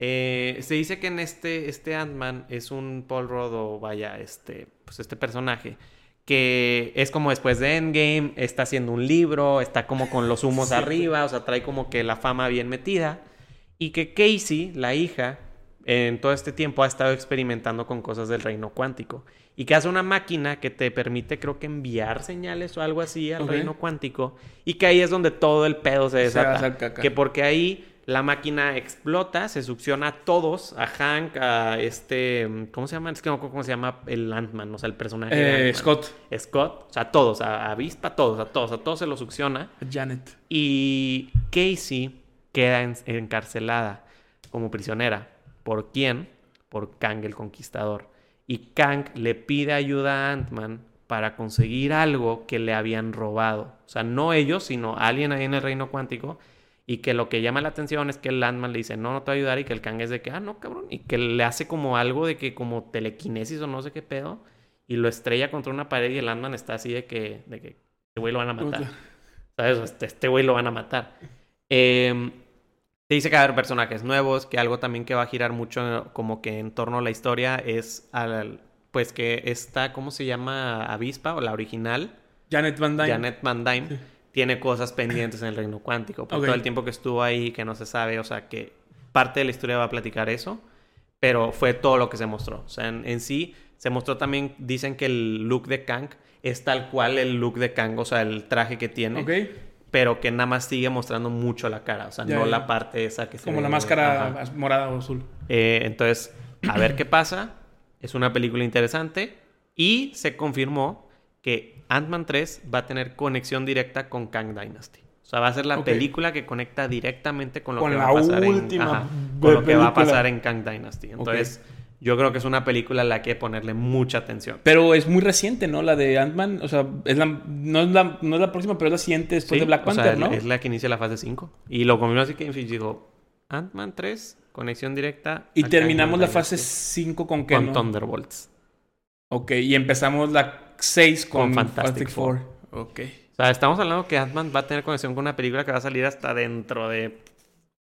Eh, se dice que en este, este Ant-Man es un Paul Rudd o vaya, este, pues este personaje que es como después de Endgame, está haciendo un libro, está como con los humos arriba, o sea, trae como que la fama bien metida. Y que Casey, la hija, en todo este tiempo ha estado experimentando con cosas del reino cuántico. Y que hace una máquina que te permite, creo que enviar señales o algo así al reino cuántico. Y que ahí es donde todo el pedo se desata. Que porque ahí la máquina explota, se succiona a todos, a Hank, a este, ¿cómo se llama? Es que no cómo se llama el Ant-Man, o sea, el personaje Eh. Scott. Scott, o sea, a todos, a, a Avispa, a todos, a todos, a todos se lo succiona. Janet. Y Casey queda en- encarcelada como prisionera. ¿Por quién? Por Kang el Conquistador. Y Kang le pide ayuda a Ant-Man para conseguir algo que le habían robado. O sea, no ellos, sino alguien ahí en el reino cuántico. Y que lo que llama la atención es que el Ant-Man le dice, no, no te voy a ayudar. Y que el Kang es de que, ah, no, cabrón. Y que le hace como algo de que como telequinesis o no sé qué pedo. Y lo estrella contra una pared y el Ant-Man está así de que, de que este güey lo van a matar. ¿Sabes? Este, este güey lo van a matar. Eh, te dice que va a haber personajes nuevos, que algo también que va a girar mucho como que en torno a la historia es al, pues que esta, ¿cómo se llama? Avispa o la original, Janet Van Dyne. Janet Van Dyne, Sí. Tiene cosas pendientes en el reino cuántico. Por Ok. todo el tiempo que estuvo ahí, que no se sabe, o sea, que parte de la historia va a platicar eso, pero fue todo lo que se mostró. O sea, en, en sí, se mostró también, dicen que el look de Kang es tal cual el look de Kang, o sea, el traje que tiene Ok. pero que nada más sigue mostrando mucho la cara, o sea, Ya, no ya. la parte esa que se Como la máscara Ajá. morada o azul. Eh, entonces, a ver qué pasa. Es una película interesante y se confirmó que Ant-Man 3 va a tener conexión directa con Kang Dynasty. O sea, va a ser la película que conecta directamente con lo Con que va a pasar en ajá, con lo que va a pasar en Kang Dynasty. Entonces, yo creo que es una película a la que hay que ponerle mucha atención. Pero es muy reciente, ¿no? La de Ant-Man. O sea, es la, no, es la, no es la próxima, pero es la siguiente después Sí, de Black o sea, Panther, ¿no? Es la que inicia la fase 5. Y lo confirmó así que Infinity dijo, Ant-Man 3, conexión directa. Y terminamos Kang la Dynasty fase 5 con qué, con ¿no? Thunderbolts. Ok, y empezamos la 6 con, Con Fantastic Fantastic Four. Ok. O sea, estamos hablando que Ant-Man va a tener conexión con una película que va a salir hasta dentro de...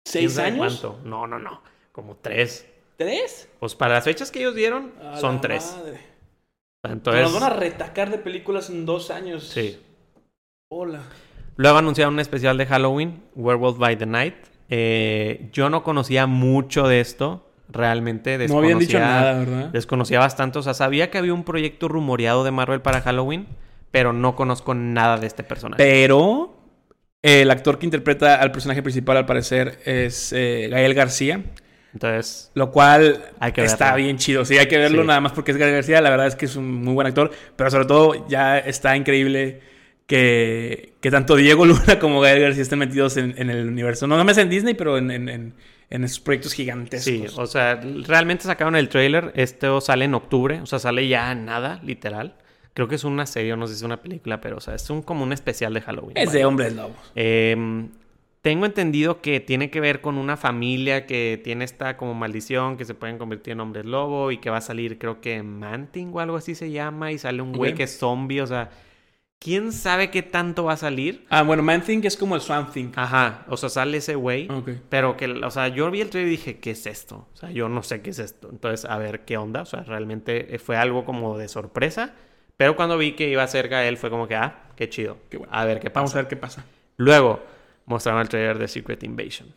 ¿Seis años? cuánto. No, no, no. Como tres. ¿Tres? Pues para las fechas que ellos dieron, A son la tres. madre. Entonces, Nos van a retacar de películas en dos años. sí. Hola. Luego anunciaron un especial de Halloween, Werewolf by the Night. Eh, yo no conocía mucho de esto. Realmente No desconocía, habían dicho nada, ¿verdad? desconocía bastante. O sea, sabía que había un proyecto rumoreado de Marvel para Halloween, pero no conozco nada de este personaje. Pero el actor que interpreta al personaje principal, al parecer, es eh, Gael García. Entonces, Lo cual Hay que está verlo. bien chido. Sí, hay que verlo Sí. nada más porque es Gael García. La verdad es que es un muy buen actor. Pero sobre todo, ya está increíble que, que tanto Diego Luna como Gael García estén metidos en, en el universo. No, no me en Disney, pero en, en, en, en esos proyectos gigantescos. Sí, o sea, realmente sacaron el trailer. Esto sale en octubre, o sea, sale ya nada, literal. Creo que es una serie, no sé si es una película, pero o sea, es un, como un especial de Halloween. Es de hombres lobos. Em, tengo entendido que tiene que ver con una familia que tiene esta como maldición que se pueden convertir en hombres lobo y que va a salir, creo que Manting o algo así se llama, y sale un güey que es zombie, o sea, ¿quién sabe qué tanto va a salir? Ah, bueno, Man Thing es como el Swamp Thing. Ajá, o sea, sale ese güey. Ok. Pero que, o sea, yo vi el trailer y dije, ¿qué es esto? O sea, yo no sé qué es esto. Entonces, a ver qué onda. O sea, realmente eh, fue algo como de sorpresa. Pero cuando vi que iba a ser Gael, fue como que, ah, qué chido. Qué bueno. A ver qué pasa. Vamos a ver qué pasa. Luego, mostraron el trailer de Secret Invasion.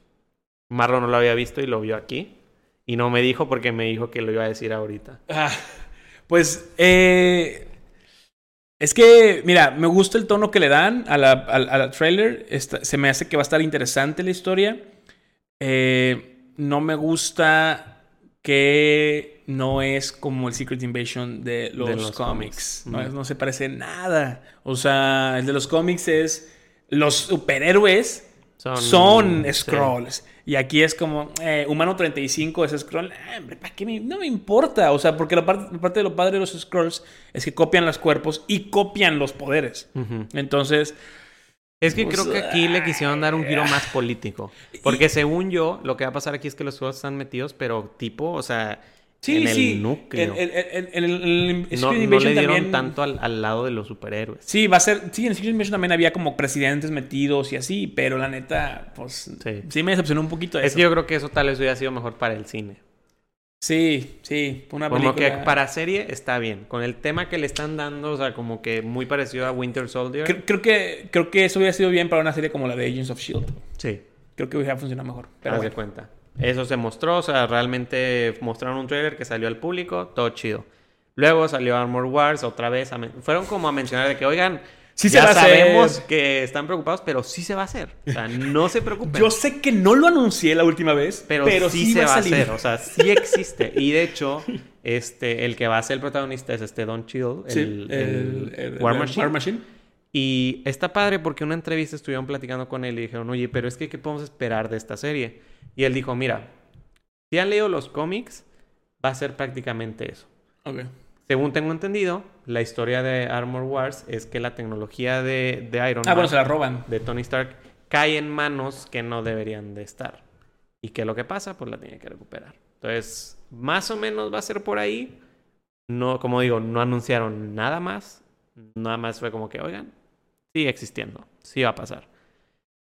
Marlon no lo había visto y lo vio aquí. Y no me dijo porque me dijo que lo iba a decir ahorita. Ah, pues, eh, es que, mira, me gusta el tono que le dan a la, al- a la trailer. Se me hace que va a estar interesante la historia. Eh, no me gusta que no es como el Secret Invasion de los, los cómics. cómics. No, se parece nada. O sea, el de los cómics es los superhéroes Son, son sí. Y aquí es como, eh, humano 35 es scroll. Eh, hombre, ¿para qué me- No me importa. O sea, porque la parte, la parte de lo padre de los scrolls es que copian los cuerpos y copian los poderes. Entonces, Es que Pues, creo que aquí le quisieron dar un giro más político. Porque según yo, lo que va a pasar aquí es que los juegos están metidos, pero tipo, o sea, sí, en el sí. núcleo. En, en- en- en el, el no, Secret no le dieron también- tanto al, al lado de los superhéroes. Sí, va a ser. Sí, en Secret Invasion también había como presidentes metidos y así, pero la neta, pues. Sí. Sí, me decepcionó un poquito Es eso. que yo creo que eso tal vez hubiera sido mejor para el cine. Sí, sí. Una Como que película. para serie está bien. Con el tema que le están dando, o sea, como que muy parecido a Winter Soldier. Creo, creo que, creo que eso hubiera sido bien para una serie como la de Agents of Shield. Sí, Creo que hubiera funcionado mejor. Pero haz de cuenta. Eso se mostró, o sea, realmente mostraron un trailer que salió al público, todo chido. Luego salió Armor Wars otra vez. a Fueron como a mencionar de que, oigan, Sí se ya va a hacer. sabemos que están preocupados, pero sí se va a hacer. O sea, no se preocupen. Yo sé que no lo anuncié la última vez, pero, pero, sí, se va a salir. hacer, o sea, sí existe. Y de hecho, este, el que va a ser el protagonista es este Don Chill, Sí, el, el el- el- War el Machine. War Machine. Y está padre porque en una entrevista estuvieron platicando con él y dijeron, oye, pero es que, ¿qué podemos esperar de esta serie? Y él dijo, mira, si han leído los cómics, va a ser prácticamente eso. Ok. Según tengo entendido, la historia de Armor Wars es que la tecnología de, de Iron Ah, Man, bueno, se la roban. de Tony Stark, cae en manos que no deberían de estar. Y que lo que pasa, pues la tiene que recuperar. Entonces, más o menos va a ser por ahí. No, como digo, no anunciaron nada más. Nada más fue como que, oigan, sigue existiendo. Sí va a pasar.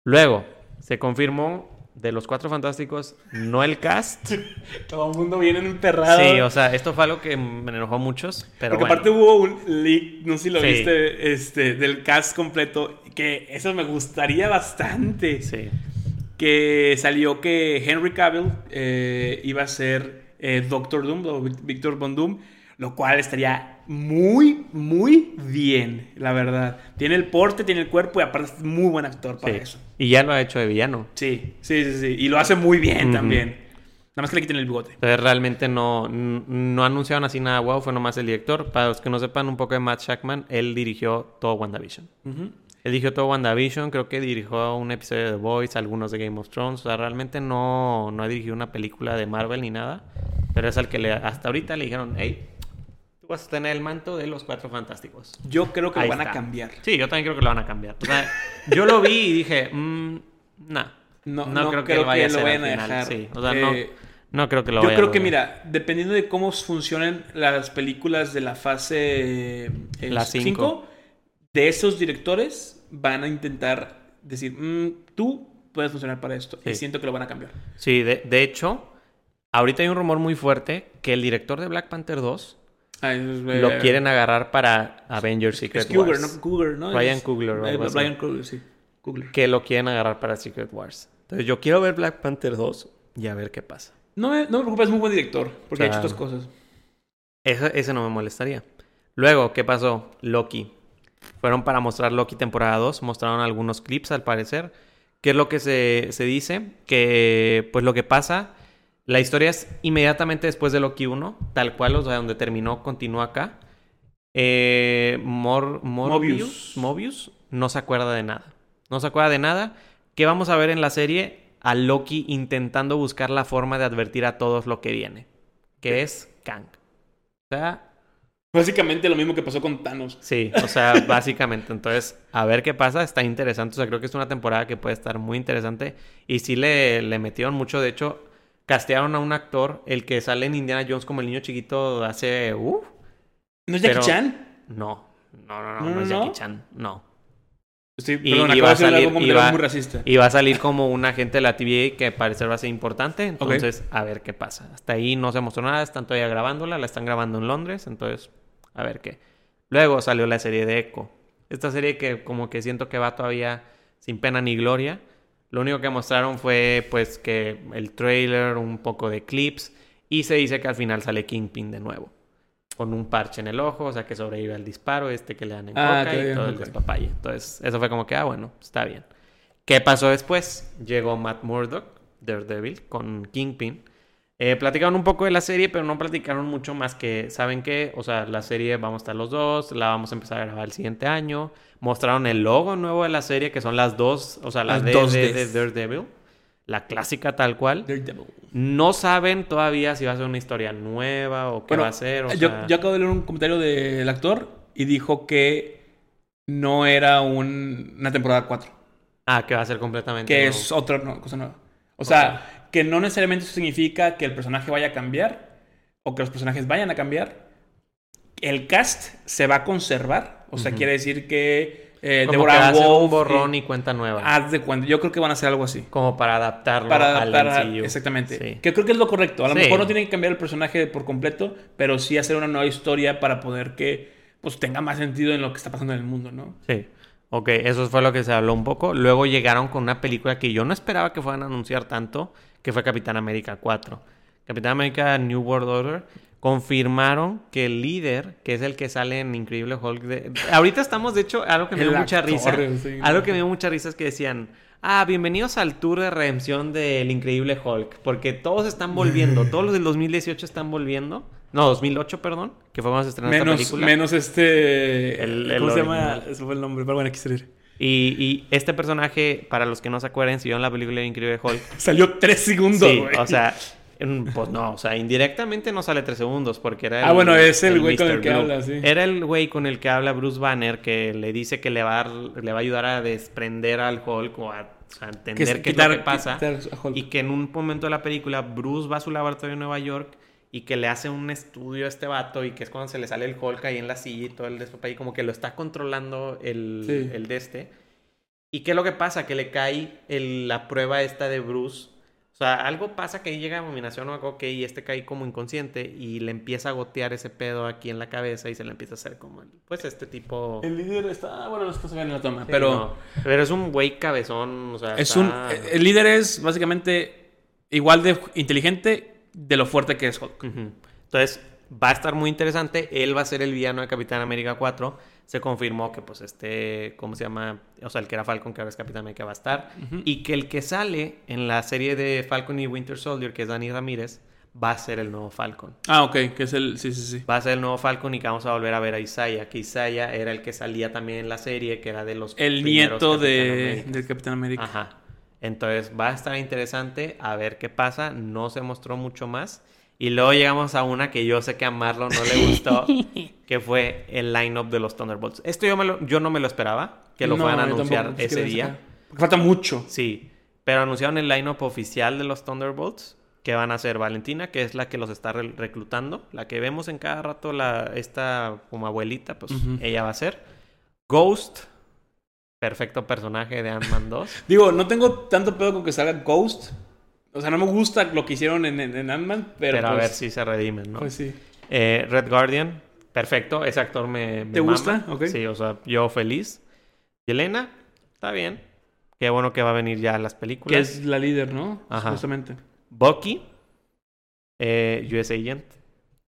Luego, se confirmó de los cuatro fantásticos, no el cast. Todo el mundo viene emperrado. Sí, o sea, esto fue algo que me enojó a muchos, pero Porque bueno. aparte hubo un leak, no sé si lo Sí. viste, este, del cast completo, que eso me gustaría bastante. Sí. Que salió que Henry Cavill eh, iba a ser eh, Doctor Doom o Vic- Victor Von Doom, lo cual estaría muy, muy bien, la verdad. Tiene el porte, tiene el cuerpo y aparte es muy buen actor para sí. eso. Y ya lo ha hecho de villano. Sí, sí, sí, sí. Y lo hace muy bien también. Nada más que le quiten el bigote. Entonces realmente no, no anunciaron así nada wow, fue nomás el director. Para los que no sepan un poco de Matt Shackman, él dirigió todo WandaVision. Él dirigió todo WandaVision, creo que dirigió un episodio de The Voice, algunos de Game of Thrones. O sea, realmente no, no ha dirigido una película de Marvel ni nada. Pero es al que le, hasta ahorita le dijeron, hey, tú vas a tener el manto de los cuatro fantásticos. Yo creo que Ahí lo van a cambiar. Sí, yo también creo que lo van a cambiar. O sea, yo lo vi y dije, mmm, nah, No, no, no creo que lo vaya a que lo hacer al vayan a dejar. Sí, o sea, no, Eh, no creo que lo Yo vaya a creo que, mira, dependiendo de cómo funcionen las películas de la fase eh, La 5, cinco. de esos directores van a intentar decir, "Mm, tú puedes funcionar para esto. Y siento que lo van a cambiar. Sí, de, de hecho, ahorita hay un rumor muy fuerte que el director de Black Panther 2 Ah, eso lo quieren agarrar para Avengers Secret Es Cougar, Wars. ¿no? Cougar, ¿no? Ryan Coogler eh. Ryan Coogler, sí. Coogler. Que lo quieren agarrar para Secret Wars. Entonces yo quiero ver Black Panther 2 y a ver qué pasa. No me, no me preocupes, es muy buen director. Porque ha hecho estas cosas. Ese, ese no me molestaría. Luego, ¿qué pasó? Loki. Fueron para mostrar Loki temporada 2. Mostraron algunos clips al parecer. ¿Qué es lo que se, se dice? Que pues lo que pasa, la historia es inmediatamente después de Loki 1, tal cual, o sea, donde terminó, continúa acá. Eh, Mor- Morbius, Mobius. Mobius no se acuerda de nada. No se acuerda de nada. ¿Qué vamos a ver en la serie? A Loki intentando buscar la forma de advertir a todos lo que viene. Que es Kang. O sea, Básicamente lo mismo que pasó con Thanos. Sí, o sea, básicamente. Entonces, a ver qué pasa. Está interesante. O sea, creo que es una temporada que puede estar muy interesante. Y sí le, le metieron mucho. De hecho, castearon a un actor, el que sale en Indiana Jones como el niño chiquito hace... Uh, ¿No es Jackie Chan? no, no, no, no, No, no, es Jackie no. Chan. No. Estoy, perdón, y va a salir- muy racista. Y va a salir como un agente de la TVA que parecer va a ser importante. Entonces, a ver qué pasa. Hasta ahí no se mostró nada. Están todavía grabándola. La están grabando en Londres. Entonces, a ver qué. Luego salió la serie de Echo. Esta serie que como que siento que va todavía sin pena ni gloria. Lo único que mostraron fue pues que el trailer, un poco de clips. Y se dice que al final sale Kingpin de nuevo. Con un parche en el ojo, o sea que sobrevive al disparo este que le dan en Ah, coca y bien, todo el despapalle. Entonces, eso fue como que, ah, bueno, está bien. ¿Qué pasó después? Llegó Matt Murdock, Daredevil, con Kingpin. Eh, platicaron un poco de la serie, pero no platicaron mucho más que, ¿saben qué? O sea, la serie vamos a estar los dos, la vamos a empezar a grabar el siguiente año. Mostraron el logo nuevo de la serie, que son las dos, o sea, las dos de, de Daredevil. La clásica tal cual. Daredevil. No saben todavía si va a ser una historia nueva o qué Bueno, va a ser. O yo, sea, yo acabo de leer un comentario del actor y dijo que no era un- una temporada 4. Ah, que va a ser completamente Que nuevo. es otra no, cosa nueva. O sea, que no necesariamente eso significa que el personaje vaya a cambiar o que los personajes vayan a cambiar. El cast se va a conservar. O sea, quiere decir que eh, Como que Deborah a ser un Wolf borrón y- y cuenta nueva. Haz de cuenta. Yo creo que van a hacer algo así. Como para adaptarlo Para, al MCU. exactamente. Sí. Que creo que es lo correcto. A lo Sí. mejor no tienen que cambiar el personaje por completo, pero sí hacer una nueva historia para poder que pues tenga más sentido en lo que está pasando en el mundo, ¿no? Sí. Ok, eso fue lo que se habló un poco. Luego llegaron con una película que yo no esperaba que fueran a anunciar tanto, que fue Capitán América 4. Capitán América New World Order. Confirmaron que el líder, que es el que sale en Increíble Hulk de... Ahorita estamos, de hecho, algo que me dio mucha risa. sí. Algo que me dio mucha risa es que decían... Ah, bienvenidos al tour de redención del Increíble Hulk. Porque todos están volviendo. Todos los del 2018 están volviendo. No, 2008, perdón. Que fue cuando se estrenó esta Menos, película. menos este. El- el ¿Cómo se llama? Ese fue el nombre, pero bueno, quise decir. Y, y este personaje, para los que no se acuerden, si vieron la película de Increíble Hulk, Salió tres segundos, sí, o sea, pues no, o sea, indirectamente no sale tres segundos porque era el, Ah, bueno, es el güey con el que Blue. habla, sí. Era el güey con el que habla Bruce Banner que le dice que le va a, dar- le va a ayudar a desprender al Hulk o a, o sea, entender qué quitar- es lo que pasa. Y que en un momento de la película Bruce va a su laboratorio en Nueva York y que le hace un estudio a este vato y que es cuando se le sale el Hulk ahí en la silla y todo el despapalle, como que lo está controlando el, Sí. el de este. ¿Y qué es lo que pasa? Que le cae el- la prueba esta de Bruce. O sea, algo pasa que ahí llega Abominación o algo, ok, y este cae como inconsciente y le empieza a gotear ese pedo aquí en la cabeza y se le empieza a hacer como, el- pues, este tipo... El líder está. Bueno, se ve en la toma. Sí, pero no. Pero es un güey cabezón, o sea, es está- un. El líder es básicamente igual de inteligente de lo fuerte que es Hulk. Entonces, va a estar muy interesante. Él va a ser el villano de Capitán América 4. Se confirmó que, pues, este, ¿cómo se llama? O sea, el que era Falcon, que ahora es Capitán América, va a estar. Y que el que sale en la serie de Falcon y Winter Soldier, que es Dani Ramírez, va a ser el nuevo Falcon. Ah, ok, que es el. Sí, sí, sí. Va a ser el nuevo Falcon y que vamos a volver a ver a Isaiah. Que Isaiah era el que salía también en la serie, que era de los El nieto de, del Capitán América. Ajá. Entonces va a estar interesante a ver qué pasa. No se mostró mucho más. Y luego llegamos a una que yo sé que a Marlon no le gustó, que fue el line-up de los Thunderbolts. Esto yo, me lo- yo no me lo esperaba, que lo No, fueran a anunciar tampoco, ese día. falta mucho. Sí, pero anunciaron el line-up oficial de los Thunderbolts, que van a ser Valentina, que es la que los está re- reclutando, la que vemos en cada rato, la, esta como abuelita, pues ella va a ser. Ghost, perfecto personaje de Ant-Man 2. Digo, no tengo tanto pedo con que salga Ghost. O sea, no me gusta lo que hicieron en, en, en Ant-Man, pero. Pero, a pues, ver si se redimen, ¿no? Pues sí. Eh, Red Guardian, perfecto. Ese actor me, me ¿Te mama. gusta? Ok. Sí, o sea, yo feliz. Yelena, está bien. Qué bueno que va a venir ya a las películas. Que es la líder, ¿no? Ajá. Justamente. Bucky, eh, US Agent,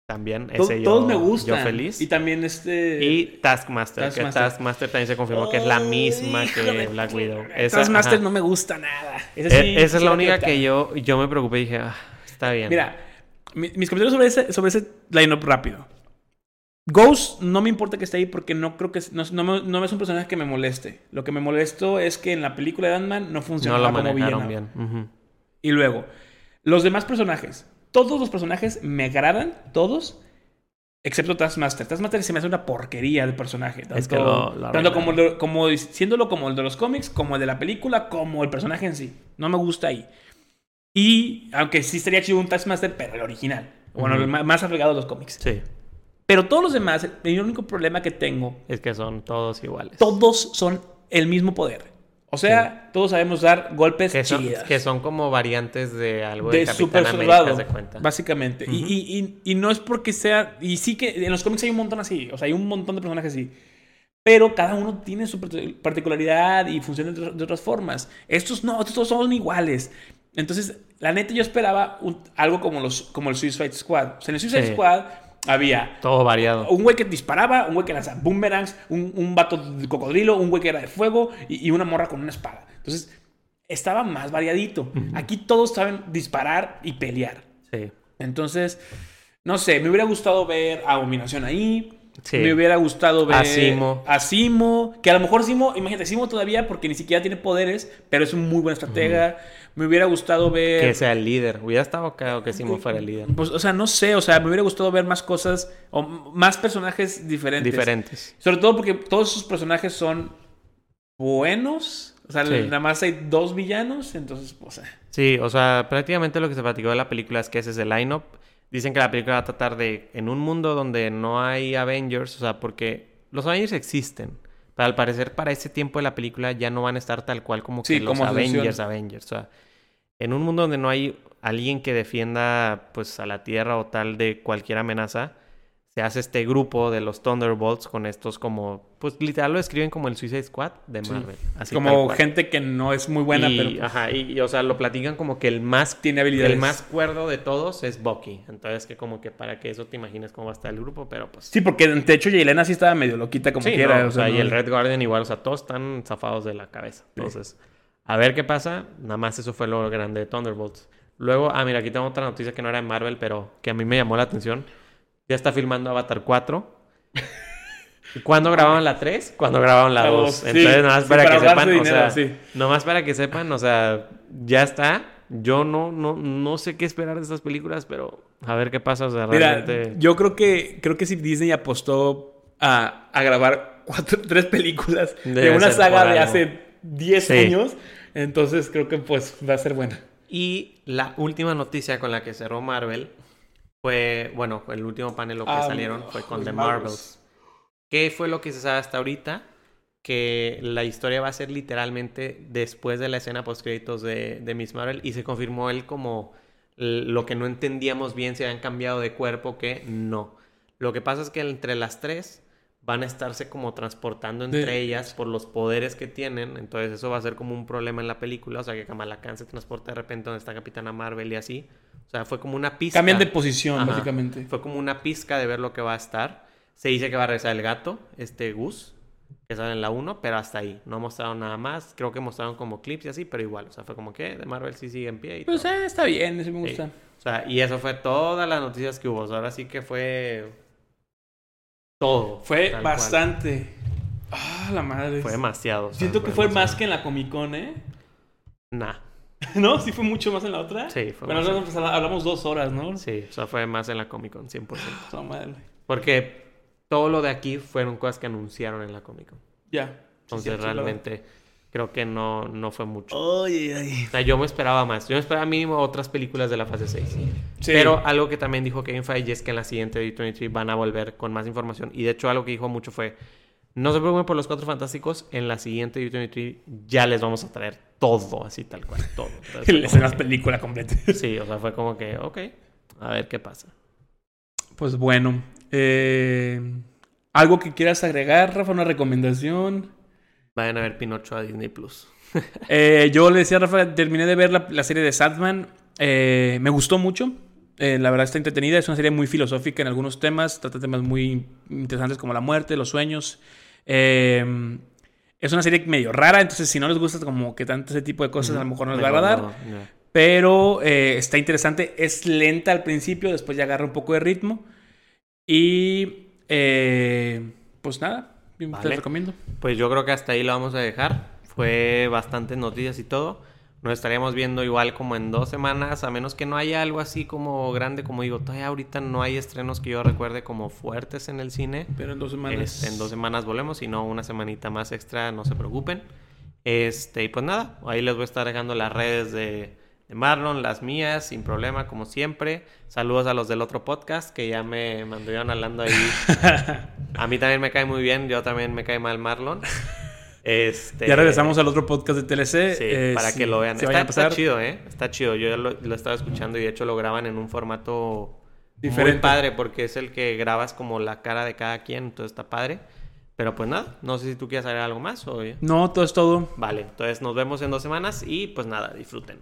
también. Ese yo, todos me gustan. Yo feliz. Y también este. Y Taskmaster, que Taskmaster. También se confirmó que es la misma que Black Widow. Esa, Taskmaster ajá. no me gusta nada. Esa, E- esa es la única que yo, yo me preocupé y dije, ah, está bien. Mira, mi- mis comentarios sobre ese, sobre ese line-up rápido. Ghost no me importa que esté ahí porque no creo que no, no, no es un personaje que me moleste. Lo que me molesto es que en la película de Ant-Man no no funcionaba lo como villano. bien. Y luego, los demás personajes. Todos los personajes me agradan, todos. Excepto Taskmaster. Taskmaster se me hace una porquería de personaje. Tanto, Es que lo- lo tanto como, lo- como siéndolo como el de los cómics, como el de la película, como el personaje en sí. No me gusta ahí. Y aunque sí estaría chido un Taskmaster, pero el original. Bueno, el más apegado a los cómics. Sí. Pero todos los demás, el único problema que tengo, Es que son todos iguales. todos son el mismo poder. O sea, todos sabemos dar golpes Que son, chidas. que son como variantes de algo de, de Capitán super América, soldado, de cuenta. básicamente. Y- Ujú. y, y- y no es porque sea... Y sí que en los cómics hay un montón así. O sea, hay un montón de personajes así. Pero cada uno tiene su parti- particularidad y funciona de, otras- de otras formas. Estos no, estos todos son iguales. Entonces, la neta, yo esperaba un- algo como, los, como el Suicide Squad. O sea, en el Suicide Sí. Squad había Todo variado. un güey que disparaba, un güey que lanzaba boomerangs, un, un vato de cocodrilo, un güey que era de fuego y, y una morra con una espada. Entonces, estaba más variadito. Aquí todos saben disparar y pelear. Sí. Entonces, no sé, me hubiera gustado ver Abominación ahí. Sí. Me hubiera gustado ver A Simo. a Simo, que a lo mejor Simo, imagínate, Simo todavía porque ni siquiera tiene poderes, pero es un muy buen estratega. Me hubiera gustado ver Que sea el líder. Hubiera estado cagado que Simo fuera el líder. pues, o sea, no sé, o sea, me hubiera gustado ver más cosas o más personajes diferentes. Diferentes. Sobre todo porque todos esos personajes son buenos. O sea, Sí. nada más hay dos villanos, entonces, pues, eh. Sí, o sea, prácticamente lo que se platicó de la película es que ese es el line-up. Dicen que la película va a tratar de, en un mundo donde no hay Avengers, o sea, porque los Avengers existen, pero al parecer para ese tiempo de la película ya no van a estar tal cual como que Sí, los como se Avengers. Avengers. O sea, en un mundo donde no hay alguien que defienda pues a la Tierra o tal de cualquier amenaza, se hace este grupo de los Thunderbolts con estos como, pues literal lo describen como el Suicide Squad de Sí. Marvel. Así tal como gente que no es muy buena, y, pero pues, ajá, y, y, o sea, lo platican como que el más tiene habilidades. el más cuerdo de todos es Bucky. Entonces, que como que para que eso te imagines cómo va a estar el grupo, pero pues. Sí, porque de hecho Yelena sí estaba medio loquita como Sí, quiera. no, o sea, no- y el Red Guardian igual, o sea, todos están zafados de la cabeza. Entonces, a ver qué pasa. Nada más eso fue lo grande de Thunderbolts. Luego, ah, mira, aquí tengo otra noticia que no era de Marvel, pero que a mí me llamó la atención. Ya está filmando Avatar 4. ¿Y ¿Cuándo grababan la 3? Cuando grababan la La 2. dos, sí. Entonces, nada más Sí, para, para que sepan, o dinero, sea, sí. nomás para que sepan, o sea, ya está. Yo no, no, no sé qué esperar de estas películas, pero a ver qué pasa. O sea, Mira, realmente. yo creo que creo que si Disney apostó a, a grabar cuatro, tres películas de una saga de hace 10 Sí. años, entonces creo que pues va a ser buena. Y la última noticia con la que cerró Marvel fue, bueno, el último panel lo que Ah, salieron fue con los The Marvels. Marvels. ¿Qué fue lo que se sabe hasta ahorita? Que la historia va a ser literalmente después de la escena post créditos de, de Miss Marvel y se confirmó él como lo que no entendíamos bien si habían cambiado de cuerpo que no. Lo que pasa es que entre las tres van a estarse como transportando entre De- ellas por los poderes que tienen, entonces eso va a ser como un problema en la película, o sea que Kamala Khan se transporta de repente donde está Capitana Marvel y así. O sea, fue como una pista. Cambian de posición, Ajá. básicamente. Fue como una pizca de ver lo que va a estar. Se dice que va a regresar el gato, este Gus, que sale en la 1, pero hasta ahí. No mostraron nada más. Creo que mostraron como clips y así, pero igual. O sea, fue como que de Marvel sí sigue en pie. Y Pues eh, está bien, eso me Sí. gusta. O sea, y eso fue todas las noticias que hubo. O sea, ahora sí que fue todo. Fue bastante. Ah, la madre. Fue demasiado. o sea, Siento que fue demasiado. más que en la Comic Con, ¿eh? Nah. ¿No? Sí fue mucho más en la otra. Sí, fue Bueno, más. nosotros pues, hablamos dos horas, ¿no? Sí, o sea, fue más en la Comic Con, 100%. La madre. Porque todo lo de aquí fueron cosas que anunciaron en la Comic Con. Ya. Entonces, Sí, sí, realmente creo que no, no fue mucho. Oye, ay. O sea, yo me esperaba más. Yo me esperaba mínimo otras películas de la fase 6. Sí. Pero algo que también dijo Kevin Feige es que en la siguiente D23 van a volver con más información. Y de hecho algo que dijo mucho fue, no se preocupen por los Cuatro Fantásticos, en la siguiente D23 ya les vamos a traer todo, así tal cual, todo. Entonces, fue Le como la película completa. sí, o sea, fue como que, ok, a ver qué pasa. Pues bueno. Eh, ¿Algo que quieras agregar, Rafa? ¿Una recomendación? Vayan a ver Pinocho a Disney Plus. Eh, yo le decía a Rafa, terminé de ver la, la serie de Sandman. eh, me gustó mucho. eh, la verdad está entretenida. Es una serie muy filosófica en algunos temas. Trata temas muy interesantes como la muerte, los sueños. Es una serie medio rara. Entonces, si no les gusta como que tanto ese tipo de cosas, a lo mejor no les va a agradar. no. Pero está interesante. Es lenta al principio, después ya agarra un poco de ritmo. Y eh, pues nada, te Vale. recomiendo. Pues yo creo que hasta ahí lo vamos a dejar. Fue bastantes noticias y todo. Nos estaríamos viendo igual como en dos semanas, a menos que no haya algo así como grande, como digo, todavía ahorita no hay estrenos que yo recuerde como fuertes en el cine. Pero en dos semanas. Este, en dos semanas volvemos, si no, una semanita más extra, no se preocupen. Este, y pues nada, ahí les voy a estar dejando las redes de, de Marlon, las mías, sin problema, como siempre. Saludos a los del otro podcast que ya me, anduvieron hablando ahí. a mí también me cae muy bien, yo también me cae mal Marlon. Este, Ya regresamos al otro podcast de TLC. Sí, eh, para que lo vean. Está, chido, ¿eh? Está chido. Yo ya lo, lo estaba escuchando y de hecho lo graban en un formato Diferente. muy padre porque es el que grabas como la cara de cada quien, entonces está padre. Pero pues nada, no sé si tú quieres saber algo más o... No, todo es todo. Vale, entonces nos vemos en dos semanas y pues nada, disfruten.